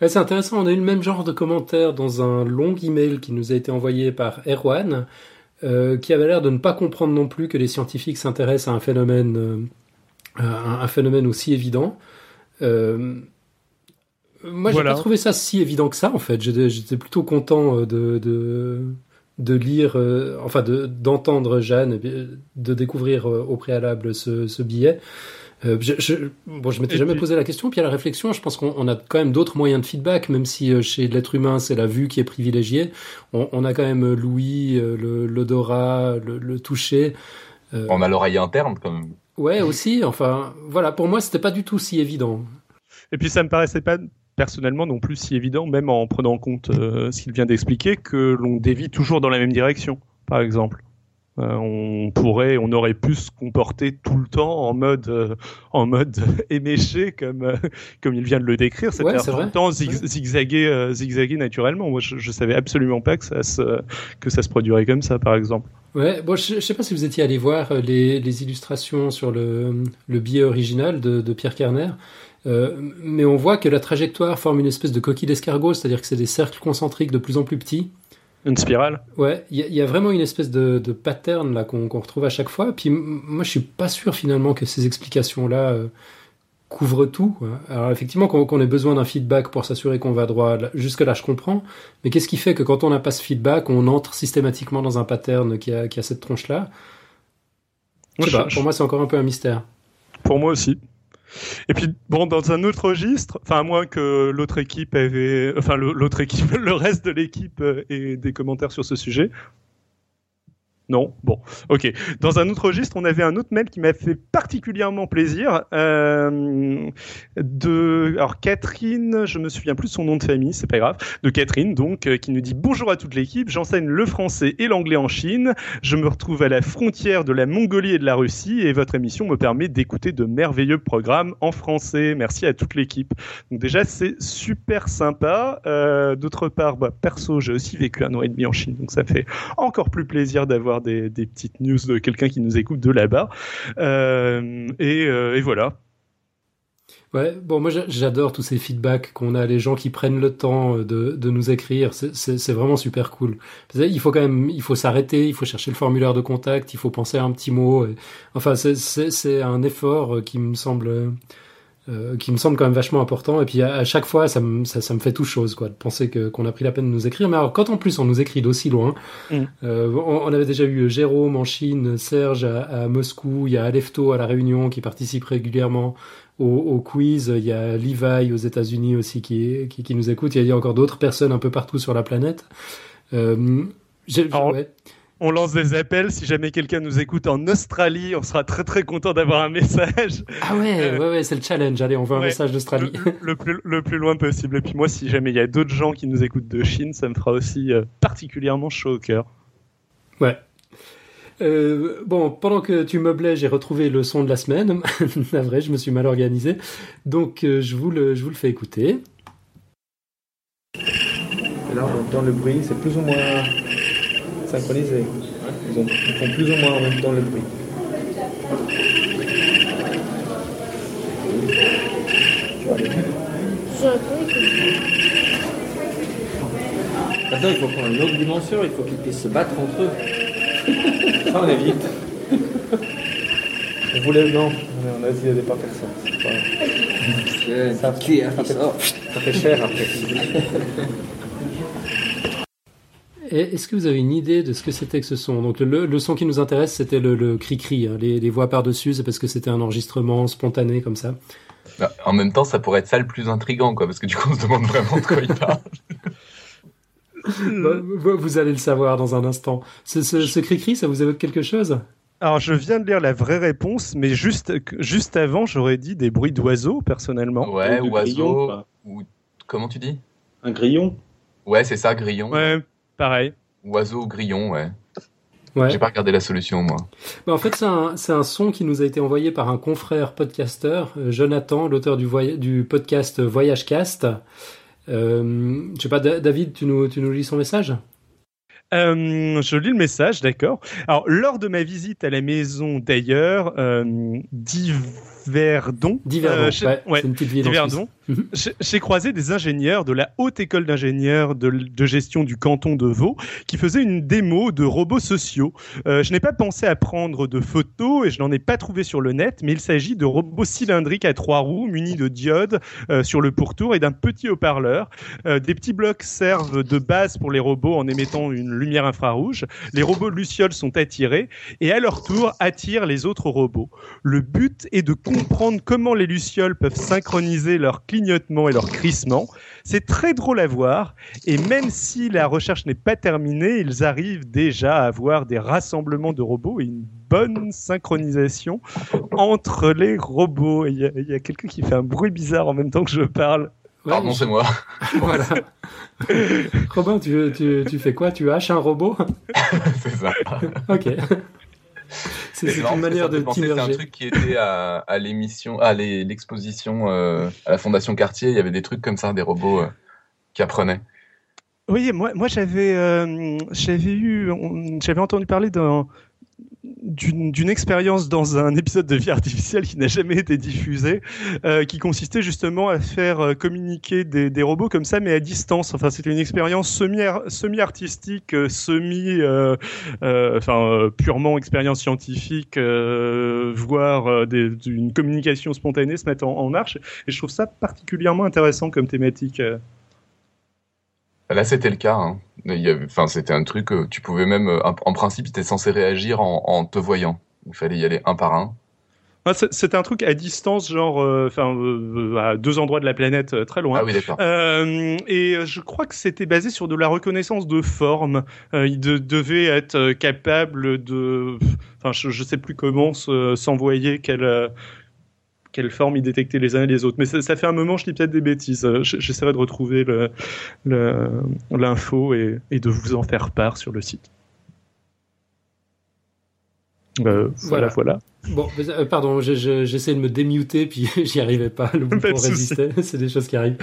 c'est intéressant, on a eu le même genre de commentaire dans un long email qui nous a été envoyé par Erwan, euh, qui avait l'air de ne pas comprendre non plus que les scientifiques s'intéressent à un phénomène, euh, un, phénomène aussi évident. Moi, j'ai pas trouvé ça si évident que ça, en fait. J'étais plutôt content euh, de, de, de lire, euh, enfin, d'entendre Jeanne, de découvrir euh, au préalable ce, ce billet. je, je, bon, je m'étais jamais posé la question. Puis à la réflexion, je pense qu'on a quand même d'autres moyens de feedback, même si chez l'être humain c'est la vue qui est privilégiée. On, on a quand même l'ouïe, l'odorat, le, le, toucher. on a l'oreille interne quand même. Ouais, aussi. Enfin, voilà. Pour moi, c'était pas du tout si évident. Et puis ça me paraissait pas personnellement non plus si évident, même en prenant en compte euh, ce qu'il vient d'expliquer, que l'on dévie toujours dans la même direction, par exemple. Euh, on pourrait, on aurait pu se comporter tout le temps en mode, euh, en mode éméché comme euh, comme il vient de le décrire, c'est-à-dire tout le temps zigzaguer, zigzaguer naturellement. Moi, je, je, savais absolument pas que ça se que ça se produirait comme ça, par exemple. Ouais, bon, je, je sais pas si vous étiez allé voir les, les illustrations sur le, le billet original de, de Pierre Kerner. Euh, mais on voit que la trajectoire forme une espèce de coquille d'escargot, c'est-à-dire que c'est des cercles concentriques de plus en plus petits. Une spirale Ouais, il y, y, a vraiment une espèce de, de pattern là qu'on retrouve à chaque fois. Puis moi, je suis pas sûr finalement que ces explications-là euh, couvrent tout. Quoi. Alors effectivement, qu'on ait besoin d'un feedback pour s'assurer qu'on va droit, jusque là, je comprends. Mais qu'est-ce qui fait que quand on n'a pas ce feedback, on entre systématiquement dans un pattern qui a, qui a cette tronche-là? Je sais pas. Pour moi, c'est encore un peu un mystère. Pour moi aussi. Et puis, bon, dans un autre registre, enfin, à moins que l'autre équipe avait, enfin, l'autre équipe, le reste de l'équipe ait des commentaires sur ce sujet, non Bon, ok. Dans un autre registre, on avait un autre mail qui m'a fait particulièrement plaisir. Euh, de, alors Catherine, je me souviens plus de son nom de famille, c'est pas grave. De Catherine, donc, euh, qui nous dit bonjour à toute l'équipe. J'enseigne le français et l'anglais en Chine. Je me retrouve à la frontière de la Mongolie et de la Russie, et votre émission me permet d'écouter de merveilleux programmes en français. Merci à toute l'équipe. Donc déjà, c'est super sympa. Euh, D'autre part, bah, perso, j'ai aussi vécu un an et demi en Chine, donc ça fait encore plus plaisir d'avoir des, petites news de quelqu'un qui nous écoute de là-bas. Euh, et, euh, et, voilà. Ouais, bon, moi j'adore tous ces feedbacks qu'on a, les gens qui prennent le temps de, de nous écrire, c'est vraiment super cool. Il faut quand même, il faut s'arrêter, il faut chercher le formulaire de contact, il faut penser à un petit mot. Et... Enfin, c'est un effort qui me semble euh, qui me semble quand même vachement important. Et puis à, chaque fois, ça me, ça, ça, me fait tout chose, quoi, de penser que qu'on a pris la peine de nous écrire. Mais alors, quand en plus on nous écrit d'aussi loin, mm. euh, on, on, avait déjà eu Jérôme en Chine, Serge à, à, Moscou, il y a Alefto à la Réunion qui participe régulièrement au, au quiz, il y a Levi aux États-Unis aussi qui, qui, qui, nous écoute. Il y a encore d'autres personnes un peu partout sur la planète. Euh, alors, ouais on lance des appels. Si jamais quelqu'un nous écoute en Australie, on sera très très content d'avoir un message. Ah ouais, euh, ouais, ouais c'est le challenge. Allez, on veut un message d'Australie. Le, plus, le plus loin possible. Et puis moi, si jamais il y a d'autres gens qui nous écoutent de Chine, ça me fera aussi euh, particulièrement chaud au cœur. Ouais. Euh, bon, pendant que tu meublais, j'ai retrouvé le son de la semaine. la vraie, je me suis mal organisé. Donc, euh, je, vous le, je vous le fais écouter. Et là, on entend le bruit, c'est plus ou moins synchronisés. Ils, ont, ils, font plus ou moins en même temps le bruit. Tu vas aller Maintenant, il faut prendre une autre dimension, il faut qu'ils puissent se battre entre eux. Ça, on évite. On voulait, non, on a dit il n'y a pas personne. Ça, ça, fait, ça fait cher après. Est-ce que vous avez une idée de ce que c'était que ce son? Donc le, le, son qui nous intéresse, c'était le cri-cri, hein. les, les, voix par-dessus, c'est parce que c'était un enregistrement spontané comme ça. Bah, en même temps, ça pourrait être ça le plus intrigant, quoi, parce que du coup, on se demande vraiment de quoi il parle. Bah, vous allez le savoir dans un instant. Ce cri-cri, ça vous évoque quelque chose? Alors, je viens de lire la vraie réponse, mais juste, juste avant, j'aurais dit des bruits d'oiseaux, personnellement. Ouais, oiseaux. Ou... Comment tu dis? Un grillon? Ouais, c'est ça, grillon. Ouais, pareil. Oiseau, grillon, ouais. Ouais. J'ai pas regardé la solution, moi. Bah, en fait, c'est un, un, son qui nous a été envoyé par un confrère podcasteur, euh, Jonathan, l'auteur du, du podcast Voyagecast. Euh, je sais pas, David, tu nous, tu nous lis son message? Euh, je lis le message, d'accord. Alors, lors de ma visite à la maison d'ailleurs, euh, Diverdon, Diverdon, euh, ouais, c'est une petite ville Diverdon. J'ai croisé des ingénieurs de la haute école d'ingénieurs de, de, gestion du canton de Vaud qui faisaient une démo de robots sociaux. Euh, je n'ai pas pensé à prendre de photos et je n'en ai pas trouvé sur le net, mais il s'agit de robots cylindriques à trois roues munis de diodes euh, sur le pourtour et d'un petit haut-parleur. Euh, des petits blocs servent de base pour les robots en émettant une lumière infrarouge. Les robots lucioles sont attirés et à leur tour attirent les autres robots. Le but est de comprendre comment les lucioles peuvent synchroniser leur clignotements et leur crissement. C'est très drôle à voir et même si la recherche n'est pas terminée, ils arrivent déjà à avoir des rassemblements de robots et une bonne synchronisation entre les robots. Il y a, a quelqu'un qui fait un bruit bizarre en même temps que je parle. Pardon, c'est moi. voilà. Robin, tu, tu, tu, fais quoi? Tu haches un robot? C'est ça. ok. C'est une manière de C'est un truc qui était à, à l'émission, à l'exposition euh, à la Fondation Cartier. Il y avait des trucs comme ça, des robots euh, qui apprenaient. Oui, moi, moi j'avais, euh, j'avais eu, j'avais entendu parler d'un d'une expérience dans un épisode de vie artificielle qui n'a jamais été diffusé, euh, qui consistait justement à faire euh, communiquer des, robots comme ça, mais à distance. Enfin, c'était une expérience semi-artistique, semi, euh, enfin purement expérience scientifique, voire des, une communication spontanée se mettre en, en, marche. Et je trouve ça particulièrement intéressant comme thématique. Là, c'était le cas. Hein. Enfin, c'était un truc, tu pouvais même, euh, en principe, tu étais censé réagir en, te voyant. Il fallait y aller un par un. c'était un truc à distance, genre, euh, enfin, euh, à deux endroits de la planète, très loin. Ah oui, d'accord. et je crois que c'était basé sur de la reconnaissance de forme. il devait être capable de, enfin, je, ne sais plus comment s'envoyer quelle quelle forme ils détectaient les uns et les autres. Mais ça, fait un moment, je dis peut-être des bêtises. Euh, j'essaierai de retrouver l'info et, de vous en faire part sur le site. Euh, voilà, voilà. Bon, euh, pardon, j'essaie de me démuter, puis j'y arrivais pas. Le bouton résistait. C'est des choses qui arrivent.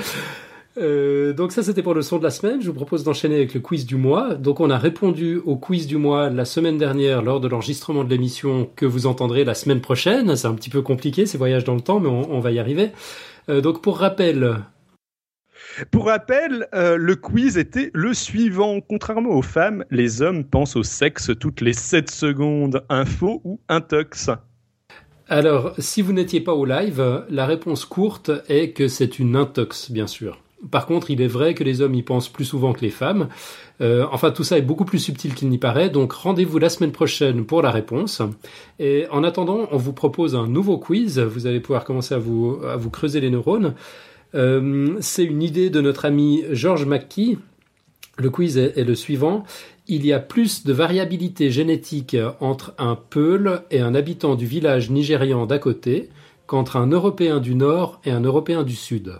Euh, donc ça c'était pour le son de la semaine. Je vous propose d'enchaîner avec le quiz du mois. Donc on a répondu au quiz du mois la semaine dernière lors de l'enregistrement de l'émission que vous entendrez la semaine prochaine. C'est un petit peu compliqué ces voyages dans le temps, mais on, va y arriver. Euh, donc pour rappel. Pour rappel, euh, le quiz était le suivant. Contrairement aux femmes, les hommes pensent au sexe toutes les 7 secondes. Info ou intox? Alors, si vous n'étiez pas au live, la réponse courte est que c'est une intox, bien sûr. Par contre, il est vrai que les hommes y pensent plus souvent que les femmes. Euh, enfin, tout ça est beaucoup plus subtil qu'il n'y paraît, donc rendez-vous la semaine prochaine pour la réponse. Et en attendant, on vous propose un nouveau quiz. Vous allez pouvoir commencer à vous, creuser les neurones. Euh, c'est une idée de notre ami George McKee. Le quiz est, le suivant. Il y a plus de variabilité génétique entre un Peul et un habitant du village nigérian d'à côté qu'entre un Européen du Nord et un Européen du Sud.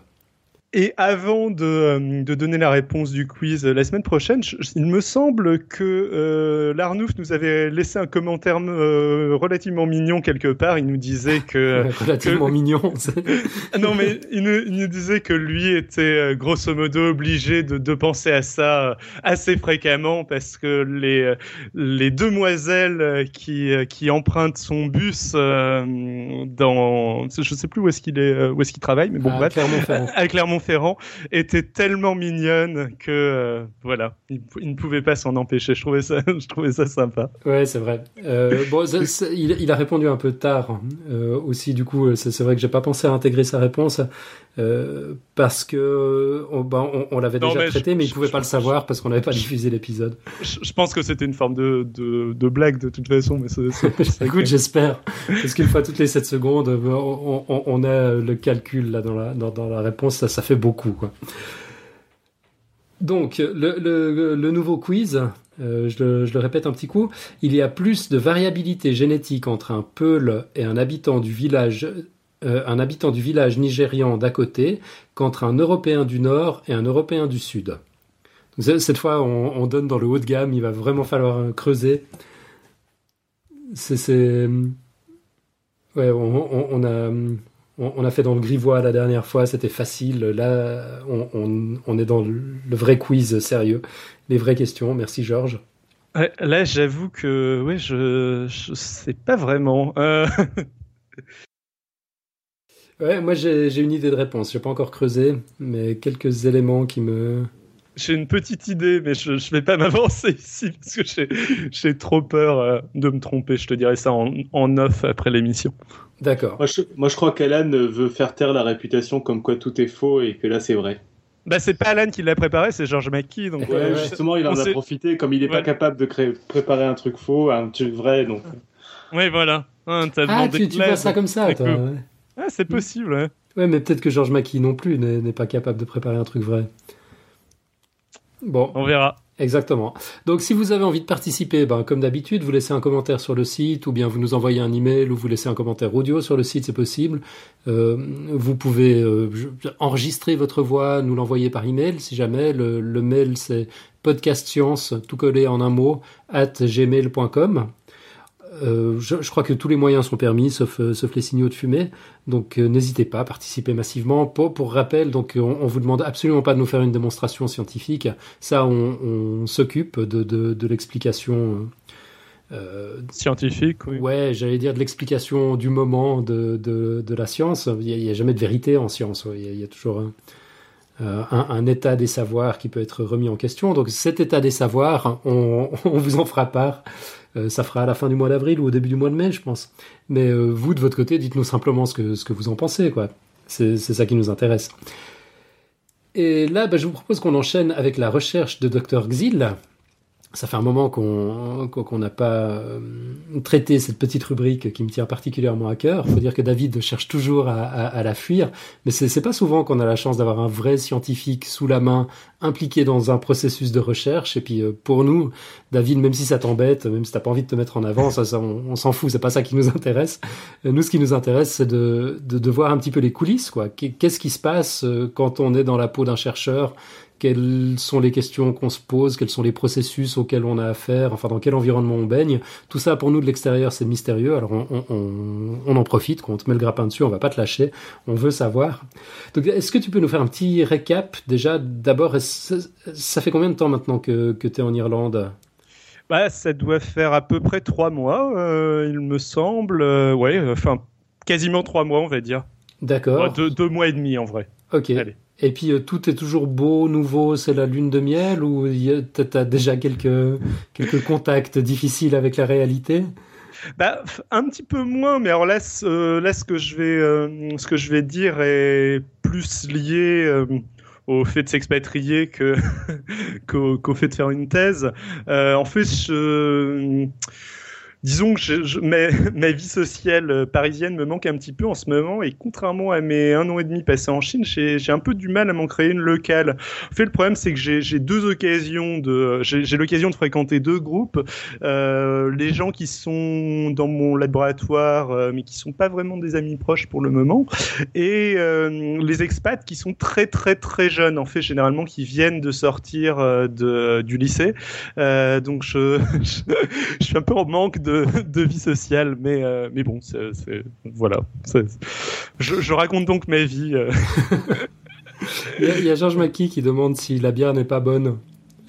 Et avant de, euh, de, donner la réponse du quiz la semaine prochaine, il me semble que euh, Larnouf nous avait laissé un commentaire euh, relativement mignon quelque part. Il nous disait que relativement mignon. non, mais il nous, il nous, disait que lui était euh, grosso modo obligé de, de, penser à ça assez fréquemment parce que les les demoiselles qui qui empruntent son bus dans je sais plus où est-ce qu'il est où est-ce qu'il travaille, mais bon ah, bref, à Clermont Était tellement mignonne que euh, voilà, il, ne pouvait pas s'en empêcher. Je trouvais ça, je trouvais ça sympa. Ouais, c'est vrai. Euh, il, a répondu un peu tard euh, aussi. Du coup, c'est vrai que j'ai pas pensé à intégrer sa réponse parce que on, ben, on, l'avait déjà traité, mais il pouvait pas le savoir parce qu'on n'avait pas diffusé l'épisode. Je, pense que c'était une forme de, de, blague de toute façon, mais écoute, j'espère parce qu'une fois toutes les 7 secondes, on, a le calcul là dans la dans, dans la réponse, ça, ça fait beaucoup. Quoi. Donc, le, le, nouveau quiz, euh, je, le, je, le, répète un petit coup, il y a plus de variabilité génétique entre un Peul et un habitant du village, euh, un habitant du village nigérian d'à côté qu'entre un Européen du Nord et un Européen du Sud. cette fois, on, on, donne dans le haut de gamme, il va vraiment falloir creuser. C'est. Ouais, on, on, a, on, a fait dans le grivois la dernière fois, c'était facile. Là, on, est dans le vrai quiz sérieux, les vraies questions. Merci Georges. Là, j'avoue que oui, je, je sais pas vraiment. Euh. ouais, moi j'ai une idée de réponse. J'ai pas encore creusé, mais quelques éléments qui me. J'ai une petite idée, mais je ne vais pas m'avancer ici parce que j'ai trop peur euh, de me tromper. Je te dirai ça en, en off après l'émission. D'accord. Moi je, crois qu'Alan veut faire taire la réputation comme quoi tout est faux et que là c'est vrai. Bah c'est pas Alan qui l'a préparé, c'est George McKee. Donc ouais, justement, il en a profité comme il n'est pas capable de créer, préparer un truc faux, un truc vrai. Donc. Oui, voilà. ah, tu, tu vois ça comme ça, toi. Ah, c'est possible. Ouais, ouais mais peut-être que George McKee non plus n'est pas capable de préparer un truc vrai. Bon. On verra. Exactement. Donc si vous avez envie de participer, ben, comme d'habitude, vous laissez un commentaire sur le site ou bien vous nous envoyez un email ou vous laissez un commentaire audio sur le site, c'est possible. Euh, vous pouvez euh, enregistrer votre voix, nous l'envoyer par email si jamais. Le, le mail c'est podcastscience, tout collé en un mot, at gmail.com. Euh, je, crois que tous les moyens sont permis, sauf, euh, sauf les signaux de fumée. Donc euh, n'hésitez pas à participer massivement. Pour, pour rappel, donc on, on, vous demande absolument pas de nous faire une démonstration scientifique. Ça, on, on s'occupe de, de, de l'explication. scientifique, oui. Ouais, j'allais dire de l'explication du moment de, de, de la science. Il n'y a, a, jamais de vérité en science. Il, y a, il y a, toujours un, un, un, état des savoirs qui peut être remis en question. Donc cet état des savoirs, on, on vous en fera part euh, ça fera à la fin du mois d'avril ou au début du mois de mai, je pense. Mais euh, vous, de votre côté, dites-nous simplement ce que, vous en pensez, quoi. C'est ça qui nous intéresse. Et là, bah, je vous propose qu'on enchaîne avec la recherche de Dr Xil, ça fait un moment qu'on n'a pas euh, traité cette petite rubrique qui me tient particulièrement à cœur. Il faut dire que David cherche toujours à, à, à la fuir, mais c'est pas souvent qu'on a la chance d'avoir un vrai scientifique sous la main, impliqué dans un processus de recherche. Et puis euh, pour nous, David, même si ça t'embête, même si t'as pas envie de te mettre en avant, ça, ça on, on s'en fout. C'est pas ça qui nous intéresse. Euh, nous, ce qui nous intéresse, c'est de, de, de, voir un petit peu les coulisses. quoi. Qu'est-ce qui se passe quand on est dans la peau d'un chercheur quelles sont les questions qu'on se pose, quels sont les processus auxquels on a affaire, enfin dans quel environnement on baigne. Tout ça pour nous de l'extérieur c'est mystérieux, alors on, on, on, en profite, quand on te met le grappin dessus, on va pas te lâcher, on veut savoir. Donc est-ce que tu peux nous faire un petit récap déjà D'abord, ça fait combien de temps maintenant que, que tu es en Irlande? Bah, ça doit faire à peu près trois mois, euh, il me semble. Euh, ouais, enfin quasiment trois mois, on va dire. D'accord. Ouais, deux, deux, mois et demi en vrai. Ok. Allez. Et puis euh, tout est toujours beau, nouveau, c'est la lune de miel ou tu as déjà quelques, quelques contacts difficiles avec la réalité? Bah, un petit peu moins, mais alors là, euh, là ce que je vais, euh, ce que je vais dire est plus lié euh, au fait de s'expatrier que qu'au, qu'au fait de faire une thèse. Euh, en fait, je disons que je, je, ma, vie sociale euh, parisienne me manque un petit peu en ce moment et contrairement à mes un an et demi passés en Chine, j'ai un peu du mal à m'en créer une locale. En fait, le problème c'est que j'ai deux occasions de, j'ai l'occasion de fréquenter deux groupes, euh, les gens qui sont dans mon laboratoire euh, mais qui sont pas vraiment des amis proches pour le moment et euh, les expats qui sont très très très jeunes en fait généralement qui viennent de sortir euh, de, du lycée. donc je, je, je suis un peu en manque de de, vie sociale, mais, euh, mais bon, c'est, voilà. Je, raconte donc ma vie. Euh. il, y a, Georges qui demande si la bière n'est pas bonne.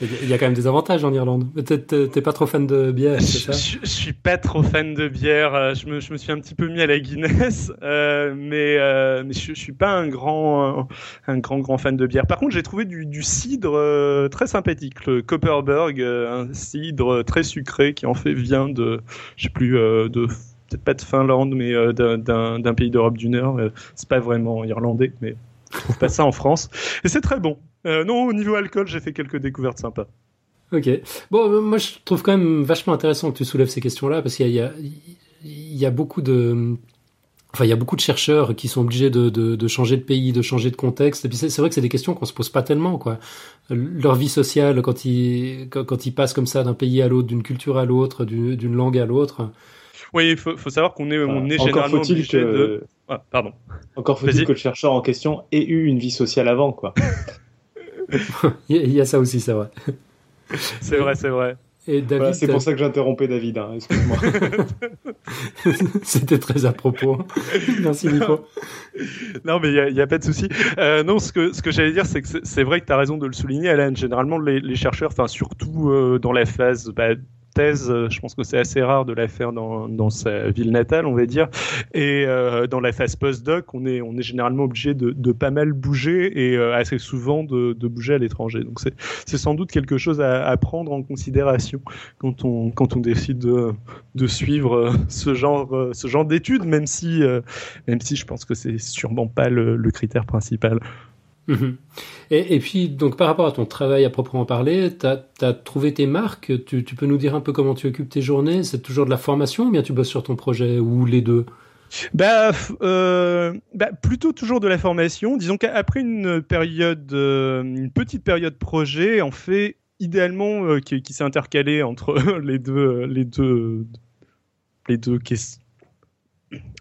Il y a quand même des avantages en Irlande. T'es pas trop fan de bière, c'est ça je, je, suis pas trop fan de bière. Euh, je me, je me suis un petit peu mis à la Guinness, euh, mais, euh, mais je, je, suis pas un grand, un, grand, grand fan de bière. Par contre, j'ai trouvé du, du cidre euh, très sympathique, le Copperberg, un cidre très sucré qui en fait vient de, je sais plus, de peut-être pas de Finlande, mais d'un pays d'Europe du Nord. c'est pas vraiment irlandais, mais trouve pas ça en France. Et c'est très bon. Euh, non, au niveau alcool, j'ai fait quelques découvertes sympas. Ok. Bon, euh, moi, je trouve quand même vachement intéressant que tu soulèves ces questions-là, parce qu'il y, y, y a, beaucoup de... Enfin, il y a beaucoup de chercheurs qui sont obligés de, de, de changer de pays, de changer de contexte. Et puis c'est vrai que c'est des questions qu'on se pose pas tellement, quoi. Leur vie sociale, quand ils quand, quand ils passent comme ça d'un pays à l'autre, d'une culture à l'autre, d'une langue à l'autre. Oui, il faut, faut, savoir qu'on est, on est généralement obligé que... de. Ah, pardon. Encore faut-il que le chercheur en question ait eu une vie sociale avant, quoi. il y a ça aussi, c'est vrai. C'est vrai, c'est vrai. Et David, voilà, c'est pour ça que j'interrompais David. Hein, Excuse-moi. C'était très à propos. Merci Nico. Non, mais il n'y a, a, pas de souci. Euh, non, ce que ce que j'allais dire, c'est que c'est vrai que tu as raison de le souligner, Alain. Généralement, les, les chercheurs, enfin surtout euh, dans la phase bah, thèse, euh, je pense que c'est assez rare de la faire dans, sa ville natale, on va dire. Et euh, dans la phase post-doc, on est, généralement obligé de, pas mal bouger et euh, assez souvent de, bouger à l'étranger. Donc c'est sans doute quelque chose à, prendre en considération quand on, décide de, suivre ce genre, d'études, même si, même si je pense que c'est sûrement pas le critère principal. Mmh. Et, puis, donc, par rapport à ton travail à proprement parler, tu as, trouvé tes marques? Tu, peux nous dire un peu comment tu occupes tes journées? C'est toujours de la formation ou bien tu bosses sur ton projet ou les deux? Bah, euh, bah, plutôt toujours de la formation. Disons qu'après une période, euh, une petite période projet, en fait, idéalement qui, qui s'est intercalé entre les deux les deux les deux questions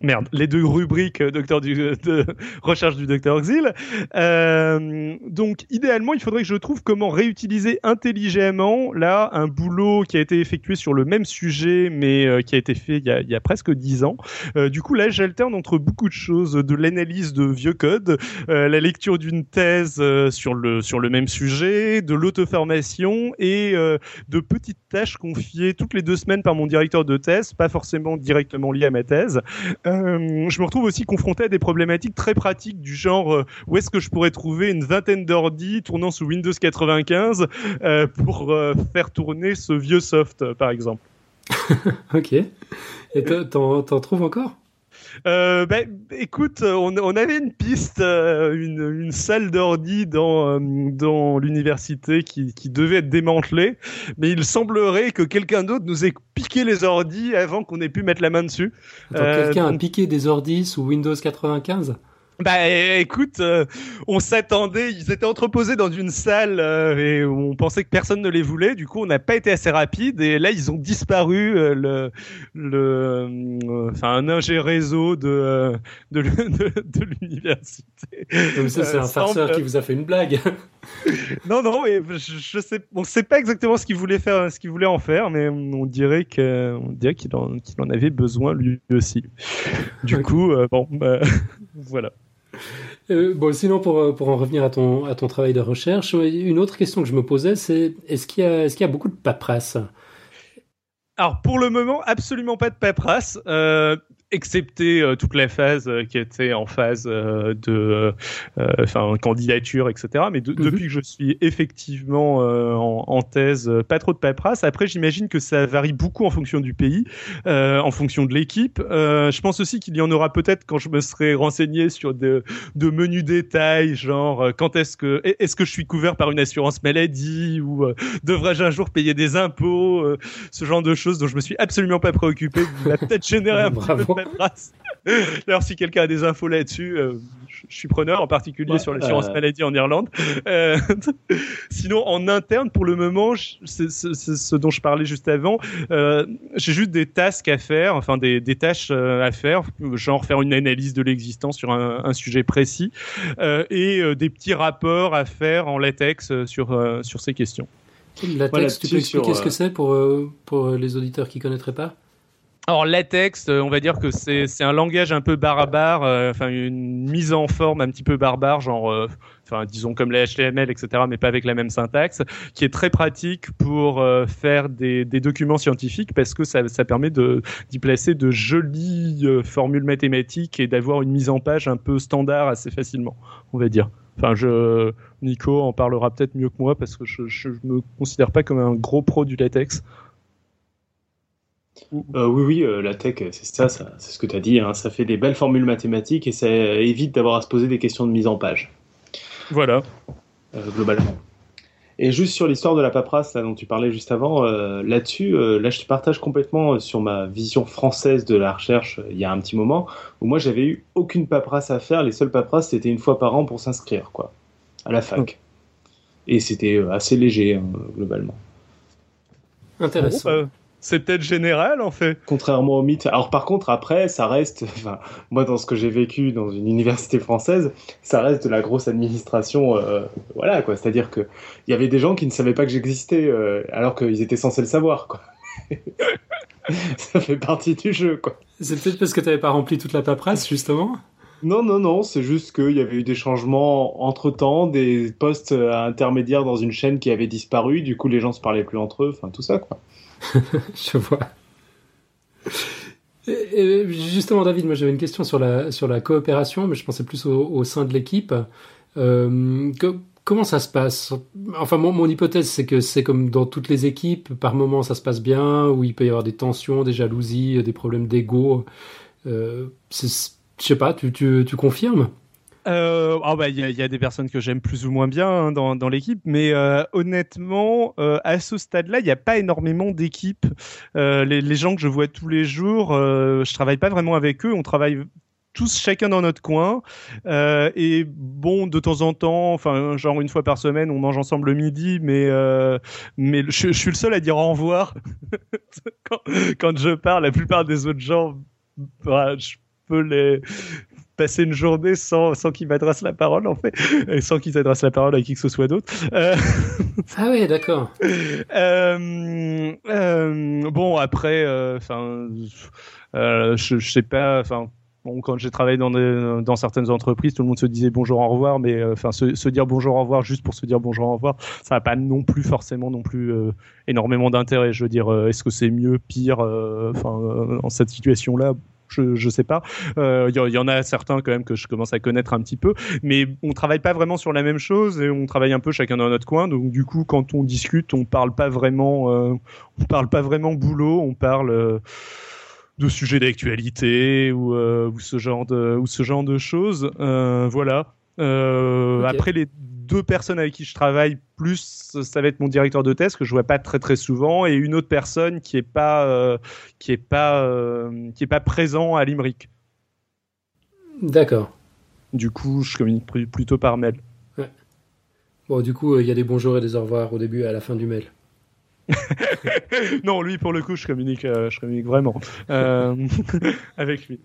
merde, les deux rubriques euh, docteur du, de recherche du docteur Xil. Euh, donc, idéalement, il faudrait que je trouve comment réutiliser intelligemment là un boulot qui a été effectué sur le même sujet, mais euh, qui a été fait il y a, il y a presque dix ans. Euh, du coup, là, j'alterne entre beaucoup de choses, de l'analyse de vieux codes, euh, la lecture d'une thèse sur le sur le même sujet, de l'auto-formation et de petites tâches confiées toutes les deux semaines par mon directeur de thèse, pas forcément directement liées à ma thèse. Euh, je me retrouve aussi confronté à des problématiques très pratiques du genre euh, où est-ce que je pourrais trouver une vingtaine d'ordi tournant sous Windows 95 euh, pour faire tourner ce vieux soft, par exemple. ok. Et t'en trouves encore? Euh, ben, écoute, on, on, avait une piste, euh, une, une, salle d'ordi dans, euh, dans l'université qui, qui, devait être démantelée, mais il semblerait que quelqu'un d'autre nous ait piqué les ordis avant qu'on ait pu mettre la main dessus. Quelqu'un a piqué des ordis sous Windows 95 bah écoute, euh, on s'attendait, ils étaient entreposés dans une salle euh, et on pensait que personne ne les voulait. Du coup, on n'a pas été assez rapide et là ils ont disparu. Euh, le, le, enfin un ingé réseau de de, de, l'université. ça c'est un farceur qui vous a fait une blague. non non, mais je, sais, on sait pas exactement ce qu'il voulait faire, ce qu'il voulait en faire, mais on dirait que, on dirait qu'il en, qu'il en avait besoin lui aussi. Du coup, bon, bah, voilà. Euh, bon, sinon, pour, euh, pour en revenir à ton, à ton travail de recherche, une autre question que je me posais, c'est est-ce qu'il y, a, est y a beaucoup de paperasse? Alors pour le moment, absolument pas de paperasse. Euh, excepté euh, toute la phase euh, qui était en phase euh, de enfin candidature etc mais mhm. depuis que je suis effectivement en, en, thèse pas trop de paperasse après j'imagine que ça varie beaucoup en fonction du pays en fonction de l'équipe. Je pense aussi qu'il y en aura peut-être quand je me serai renseigné sur de, de menus détails genre quand est-ce que est-ce que je suis couvert par une assurance maladie ou devrais-je un jour payer des impôts ce genre de choses dont je me suis absolument pas préoccupé va peut-être générer un peu D'ailleurs, si quelqu'un a des infos là-dessus, euh, je suis preneur, en particulier sur l'assurance euh. maladie en Irlande. Euh, sinon, en interne, pour le moment, c'est ce dont je parlais juste avant. J'ai juste des tasks à faire, enfin des, des tâches à faire, genre faire une analyse de l'existence sur un, un, sujet précis et des petits rapports à faire en latex sur, sur ces questions. Latex, tu peux expliquer ce que c'est pour, pour les auditeurs qui connaîtraient pas? Alors latex, euh, on va dire que c'est un langage un peu barbare, euh, enfin une mise en forme un petit peu barbare, genre, euh, enfin disons comme les HTML, etc., mais pas avec la même syntaxe, qui est très pratique pour faire des, des, documents scientifiques parce que ça, ça permet d'y placer de jolies formules mathématiques et d'avoir une mise en page un peu standard assez facilement, on va dire. Enfin, je, Nico en parlera peut-être mieux que moi parce que je, je me considère pas comme un gros pro du latex. Euh, oui, oui, euh, la tech, c'est ça, c'est ce que tu as dit. Hein. ça fait des belles formules mathématiques et ça évite d'avoir à se poser des questions de mise en page. Voilà. Euh, globalement. Et juste sur l'histoire de la paperasse dont tu parlais juste avant, là-dessus, là je te partage complètement sur ma vision française de la recherche il y a un petit moment, où moi j'avais eu aucune paperasse à faire, les seules paperasses c'était une fois par an pour s'inscrire, quoi, à la fac. Et c'était assez léger, hein, globalement. Intéressant. Bah, c'est peut-être général en fait. Contrairement au mythe. Alors par contre après ça reste, enfin moi dans ce que j'ai vécu dans une université française, ça reste de la grosse administration, euh, voilà quoi. C'est-à-dire que il y avait des gens qui ne savaient pas que j'existais euh, alors qu'ils étaient censés le savoir quoi. ça fait partie du jeu quoi. C'est peut-être parce que tu n'avais pas rempli toute la paperasse justement. Non, non, non, c'est juste qu'il y avait eu des changements entre-temps, des postes intermédiaires dans une chaîne qui avait disparu, du coup les gens se parlaient plus entre eux, enfin tout ça quoi. je vois. Justement, David, moi j'avais une question sur la, sur la coopération, mais je pensais plus au, sein de l'équipe. Euh, comment ça se passe? Enfin, mon, mon hypothèse, c'est que c'est comme dans toutes les équipes, par moments ça se passe bien, où il peut y avoir des tensions, des jalousies, des problèmes d'ego. Euh, je sais pas, tu, tu, tu confirmes? Euh, ah bah il y, a des personnes que j'aime plus ou moins bien hein, dans, dans l'équipe, mais euh, honnêtement, euh, à ce stade-là, il n'y a pas énormément d'équipes. Les, les, gens que je vois tous les jours, je travaille pas vraiment avec eux. On travaille tous chacun dans notre coin. Et bon, de temps en temps, enfin, genre une fois par semaine, on mange ensemble le midi, mais, mais je, suis le seul à dire au revoir quand, je parle. La plupart des autres gens, bah, je peux les passer une journée sans, sans qu'ils m'adressent la parole, en fait, et sans qu'ils adressent la parole à qui que ce soit d'autre. Euh... Ah oui, d'accord. Euh, euh, bon, après, enfin, je, je sais pas, enfin Bon, quand j'ai travaillé dans, dans certaines entreprises, tout le monde se disait bonjour, au revoir, mais euh, enfin se, se, dire bonjour, au revoir juste pour se dire bonjour, au revoir, ça n'a pas non plus forcément non plus euh, énormément d'intérêt. Je veux dire, euh, est-ce que c'est mieux, pire, enfin, en cette situation-là? Je, je sais pas. Il y, y, en a certains quand même que je commence à connaître un petit peu, mais on travaille pas vraiment sur la même chose et on travaille un peu chacun dans notre coin. Donc du coup, quand on discute, on parle pas vraiment, on parle pas vraiment boulot, on parle de sujets d'actualité ou, euh, ou, ce genre de ou ce genre de choses. Euh, voilà. Euh, après les deux personnes avec qui je travaille plus, ça va être mon directeur de thèse que je vois pas très très souvent et une autre personne qui est pas qui est pas qui est pas présent à Limerick. D'accord. Du coup, je communique plutôt par mail. Ouais. Bon, du coup, il y a des bonjours et des au revoir au début et à la fin du mail. non, lui, pour le coup, je communique, euh, je communique vraiment euh, avec lui.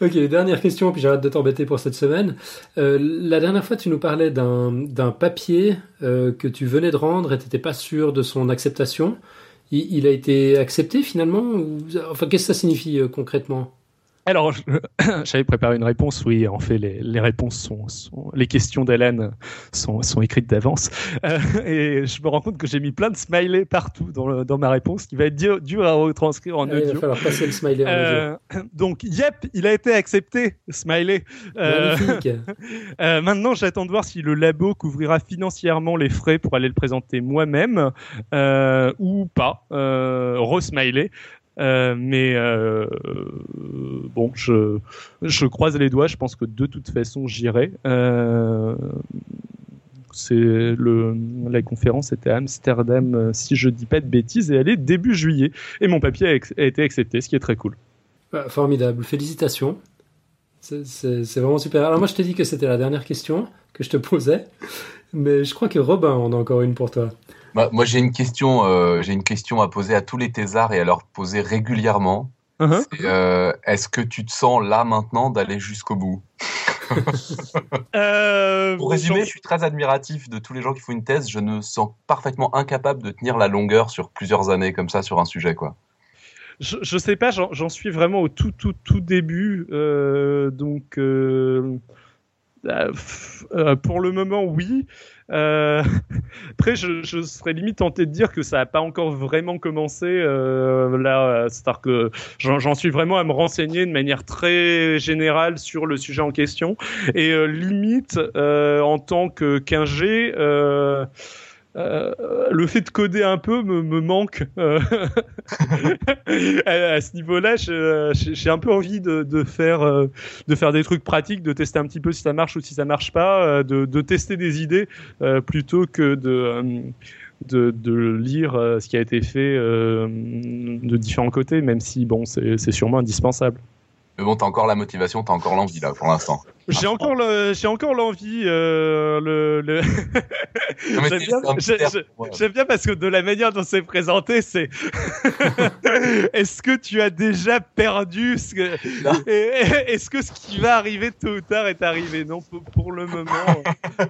Ok, dernière question, puis j'arrête de t'embêter pour cette semaine. Euh, la dernière fois, tu nous parlais d'un papier que tu venais de rendre et tu n'étais pas sûr de son acceptation. Il, a été accepté finalement Enfin, qu'est-ce que ça signifie concrètement? Alors, j'avais préparé une réponse. Oui, en fait, les, les réponses sont, sont, les questions d'Hélène sont, sont écrites d'avance. Euh, et je me rends compte que j'ai mis plein de smileys partout dans, dans ma réponse, qui va être dur, dur à retranscrire en audio. il va falloir passer le smiley en euh, Donc, yep, il a été accepté, smiley. Euh, Magnifique. Euh, maintenant, j'attends de voir si le labo couvrira financièrement les frais pour aller le présenter moi-même ou pas. Re-smiley. Euh, mais euh, bon, je, croise les doigts. Je pense que de toute façon, j'irai. Euh, c'est la conférence était à Amsterdam, si je dis pas de bêtises, et elle est début juillet. Et mon papier a, été accepté, ce qui est très cool. Bah, formidable, félicitations. C'est vraiment super. Alors moi, je t'ai dit que c'était la dernière question que je te posais, mais je crois que Robin en a encore une pour toi. Bah, moi, j'ai une question. Euh, j'ai une question à poser à tous les thésards et à leur poser régulièrement. Uh-huh. Euh, est-ce que tu te sens là maintenant d'aller jusqu'au bout? Euh, Pour résumer, je suis très admiratif de tous les gens qui font une thèse. Je me sens parfaitement incapable de tenir la longueur sur plusieurs années comme ça sur un sujet, quoi. Je, je sais pas, j'en suis vraiment au tout tout tout début, donc pour le moment oui. Euh, après, je, je, serais limite tenté de dire que ça n'a pas encore vraiment commencé. Euh, là, c'est-à-dire que j'en suis vraiment à me renseigner de manière très générale sur le sujet en question. Et euh, limite, euh, en tant que 15G, euh, euh, le fait de coder un peu me, me manque euh, à, ce niveau-là. J'ai un peu envie de, de faire euh, de faire des trucs pratiques, de tester un petit peu si ça marche ou si ça marche pas, de, de tester des idées plutôt que de de, de, lire ce qui a été fait de différents côtés, même si bon, c'est sûrement indispensable. Mais bon, t'as encore la motivation, t'as encore l'envie là pour l'instant. J'ai encore le, j'ai encore l'envie. Euh, le, le... J'aime bien, parce que de la manière dont c'est présenté, c'est. Est-ce que tu as déjà perdu ce que... Est-ce que ce qui va arriver tôt ou tard est arrivé? Non, pour, le moment,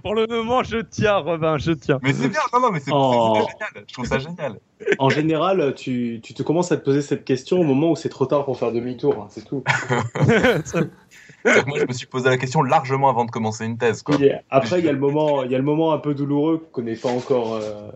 pour le moment, je tiens, Robin, je tiens. Mais c'est bien, non, non, mais c'est oh. génial. Je trouve ça génial. En général, tu, tu te commences à te poser cette question au moment où c'est trop tard pour faire demi-tour, hein, c'est tout. moi, je me suis posé la question largement avant de commencer une thèse. Quoi. après, il y, a le moment, il y a le moment un peu douloureux que connaît pas encore euh,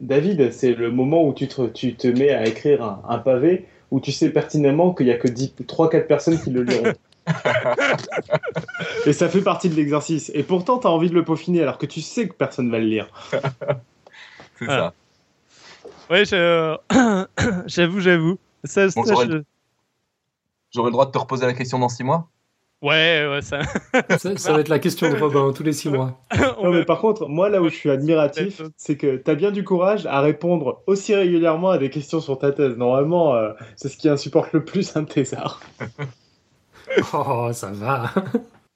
David. C'est le moment où tu te, tu te mets à écrire un, pavé où tu sais pertinemment qu'il y a que 3-4 personnes qui le liront. Et ça fait partie de l'exercice. Et pourtant, tu as envie de le peaufiner alors que tu sais que personne va le lire. C'est ça. Oui, j'avoue, j'avoue. Ça, J'aurais le droit de te reposer la question dans 6 mois? Ouais, ouais, ça... ça... va être la question de Robin tous les six mois. non, mais par contre, moi, là où je suis admiratif, c'est que tu as bien du courage à répondre aussi régulièrement à des questions sur ta thèse. Normalement, euh, c'est ce qui insupporte le plus un thésard. Oh, ça va.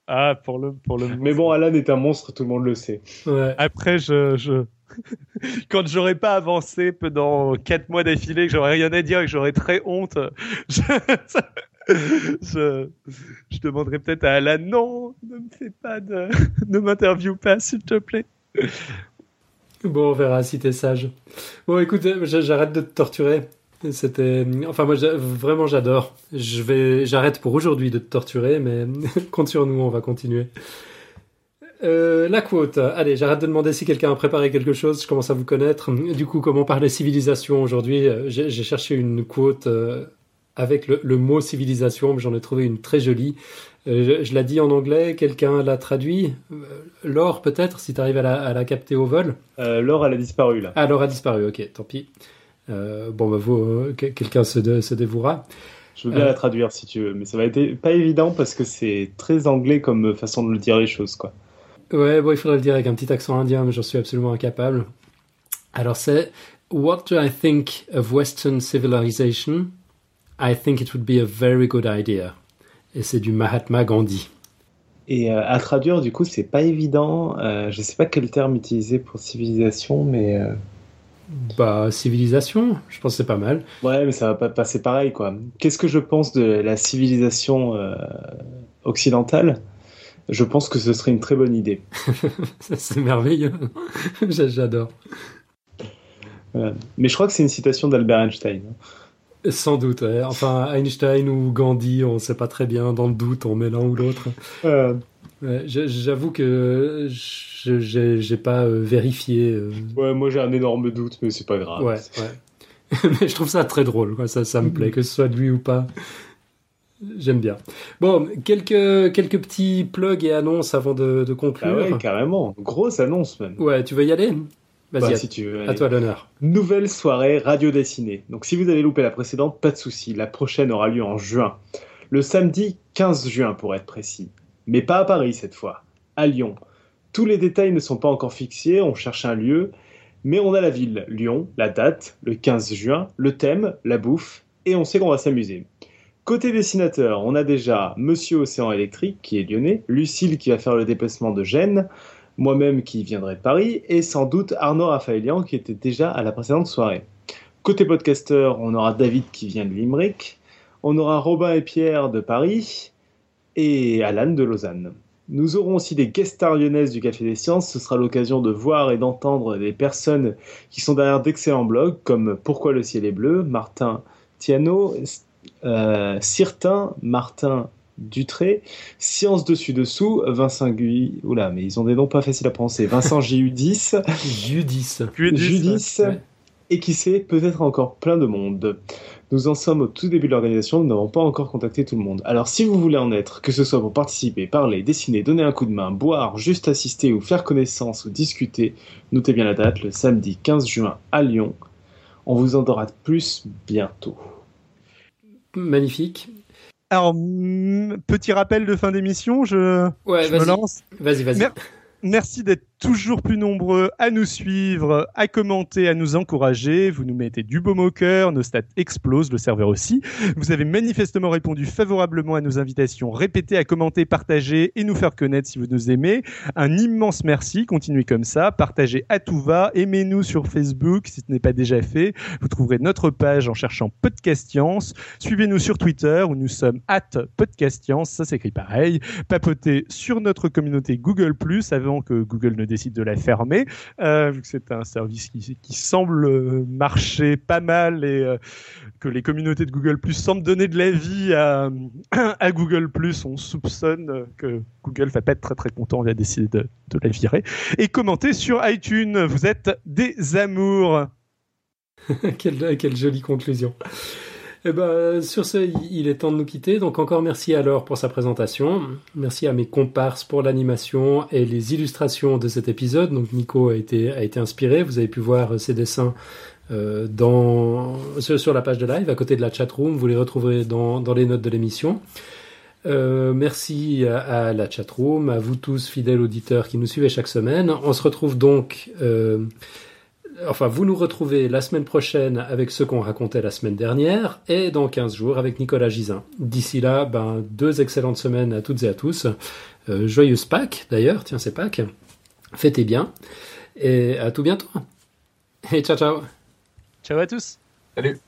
Ah, pour le, pour le. Mais bon, Alan est un monstre, tout le monde le sait. Ouais. Après, je, je... quand j'aurais pas avancé pendant 4 mois d'affilée, que j'aurais rien à dire et que j'aurais très honte, je, je, demanderais peut-être à Alan, non, ne me fais pas ne m'interviewe pas, s'il te plaît. Bon, on verra si t'es sage. Bon, écoute, j'arrête de te torturer. C'était, enfin moi vraiment j'adore. Je vais, j'arrête pour aujourd'hui de te torturer, mais compte sur nous, on va continuer. Euh, la quote. Allez, j'arrête de demander si quelqu'un a préparé quelque chose. Je commence à vous connaître. Du coup, comment parler civilisation aujourd'hui? J'ai cherché une quote euh, avec le, le, mot civilisation, j'en ai trouvé une très jolie. Euh, je, je la dis en anglais. Quelqu'un l'a traduit? Euh, Laure, peut-être, si tu arrives à la, à la, capter au vol? Euh, Laure, elle a disparu là. Ah, Laure a disparu. Ok, tant pis. Euh, bon, bah, vous, quelqu'un se, dévouera. Je veux bien la traduire si tu veux, mais ça va être pas évident parce que c'est très anglais comme façon de le dire les choses, quoi. Ouais, bon, il faudrait le dire avec un petit accent indien, mais j'en suis absolument incapable. Alors, c'est What do I think of Western civilization? I think it would be a very good idea. Et c'est du Mahatma Gandhi. Et euh, à traduire, du coup, c'est pas évident. Euh, je sais pas quel terme utiliser pour civilisation, mais. Euh... Bah, civilisation, je pense que c'est pas mal. Ouais, mais ça va pas passer pareil, quoi. Qu'est-ce que je pense de la civilisation euh, occidentale? Je pense que ce serait une très bonne idée. c'est merveilleux. J'adore. Voilà. Mais je crois que c'est une citation d'Albert Einstein. Sans doute, ouais. enfin Einstein ou Gandhi, on ne sait pas très bien, dans le doute, on met l'un ou l'autre. Euh... Ouais, J'avoue que je j'ai pas euh, vérifié. Euh... Ouais, moi j'ai un énorme doute, mais c'est pas grave. Ouais, ouais. mais je trouve ça très drôle, quoi. Ça, ça me plaît, que ce soit de lui ou pas. J'aime bien. Bon, quelques, quelques petits plugs et annonces avant de, de conclure. Ah ouais, carrément. Grosse annonce, même. Ouais, tu veux y aller? Vas-y, bah, à, si tu veux, à toi l'honneur. Nouvelle soirée radio dessinée. Donc si vous avez loupé la précédente, pas de souci, la prochaine aura lieu en juin. Le samedi 15 juin pour être précis. Mais pas à Paris cette fois, à Lyon. Tous les détails ne sont pas encore fixés, on cherche un lieu, mais on a la ville, Lyon, la date, le 15 juin, le thème, la bouffe, et on sait qu'on va s'amuser. Côté dessinateur, on a déjà Monsieur Océan Électrique qui est lyonnais, Lucille qui va faire le déplacement de Gênes, moi-même qui viendrai de Paris, et sans doute Arnaud Raphaëlian qui était déjà à la précédente soirée. Côté podcaster, on aura David qui vient de Limerick, on aura Robin et Pierre de Paris, et Alan de Lausanne. Nous aurons aussi des guest stars lyonnaises du Café des Sciences, ce sera l'occasion de voir et d'entendre des personnes qui sont derrière d'excellents blogs comme Pourquoi le ciel est bleu, Martin Tiano, euh, Cirtin, Martin Dutré, Science dessus dessous, Vincent Guy, oula, mais ils ont des noms pas faciles à prononcer, Vincent Giudis, Judis, Judis, ouais. et qui sait, peut-être encore plein de monde. Nous en sommes au tout début de l'organisation, nous n'avons pas encore contacté tout le monde. Alors si vous voulez en être, que ce soit pour participer, parler, dessiner, donner un coup de main, boire, juste assister ou faire connaissance ou discuter, notez bien la date, le samedi 15 juin à Lyon. On vous en dira plus bientôt. Magnifique. Alors, petit rappel de fin d'émission, je, ouais, je me lance. Vas-y, vas-y. Mer merci d'être toujours plus nombreux à nous suivre, à commenter, à nous encourager. Vous nous mettez du baume au cœur, nos stats explosent, le serveur aussi. Vous avez manifestement répondu favorablement à nos invitations. Répétez, à commenter, partager et nous faire connaître si vous nous aimez. Un immense merci, continuez comme ça, partagez à tout va, aimez-nous sur Facebook si ce n'est pas déjà fait. Vous trouverez notre page en cherchant Podcastiance. Suivez-nous sur Twitter où nous sommes at Podcastiance, ça s'écrit pareil. Papotez sur notre communauté Google+, avant que Google ne décide de la fermer, euh, c'est un service qui, semble marcher pas mal et euh, que les communautés de Google Plus semblent donner de la vie à, Google Plus. On soupçonne que Google va pas être très très content, on va décider de, de la virer. Et commentez sur iTunes, vous êtes des amours. quelle jolie conclusion. Eh ben, sur ce, il est temps de nous quitter. Donc encore merci à Laure pour sa présentation. Merci à mes comparses pour l'animation et les illustrations de cet épisode. Donc Nico a été, inspiré. Vous avez pu voir ses dessins euh, sur la page de live, à côté de la chatroom. Vous les retrouverez dans, les notes de l'émission. Euh, merci à, la chatroom, à vous tous fidèles auditeurs qui nous suivez chaque semaine. On se retrouve donc... Euh, enfin, vous nous retrouvez la semaine prochaine avec ce qu'on racontait la semaine dernière et dans 15 jours avec Nicolas Gisin. D'ici là, ben, deux excellentes semaines à toutes et à tous. Euh, joyeuse Pâques d'ailleurs, tiens, c'est Pâques. Fêtez bien et à tout bientôt. Et ciao, ciao. Ciao à tous. Salut.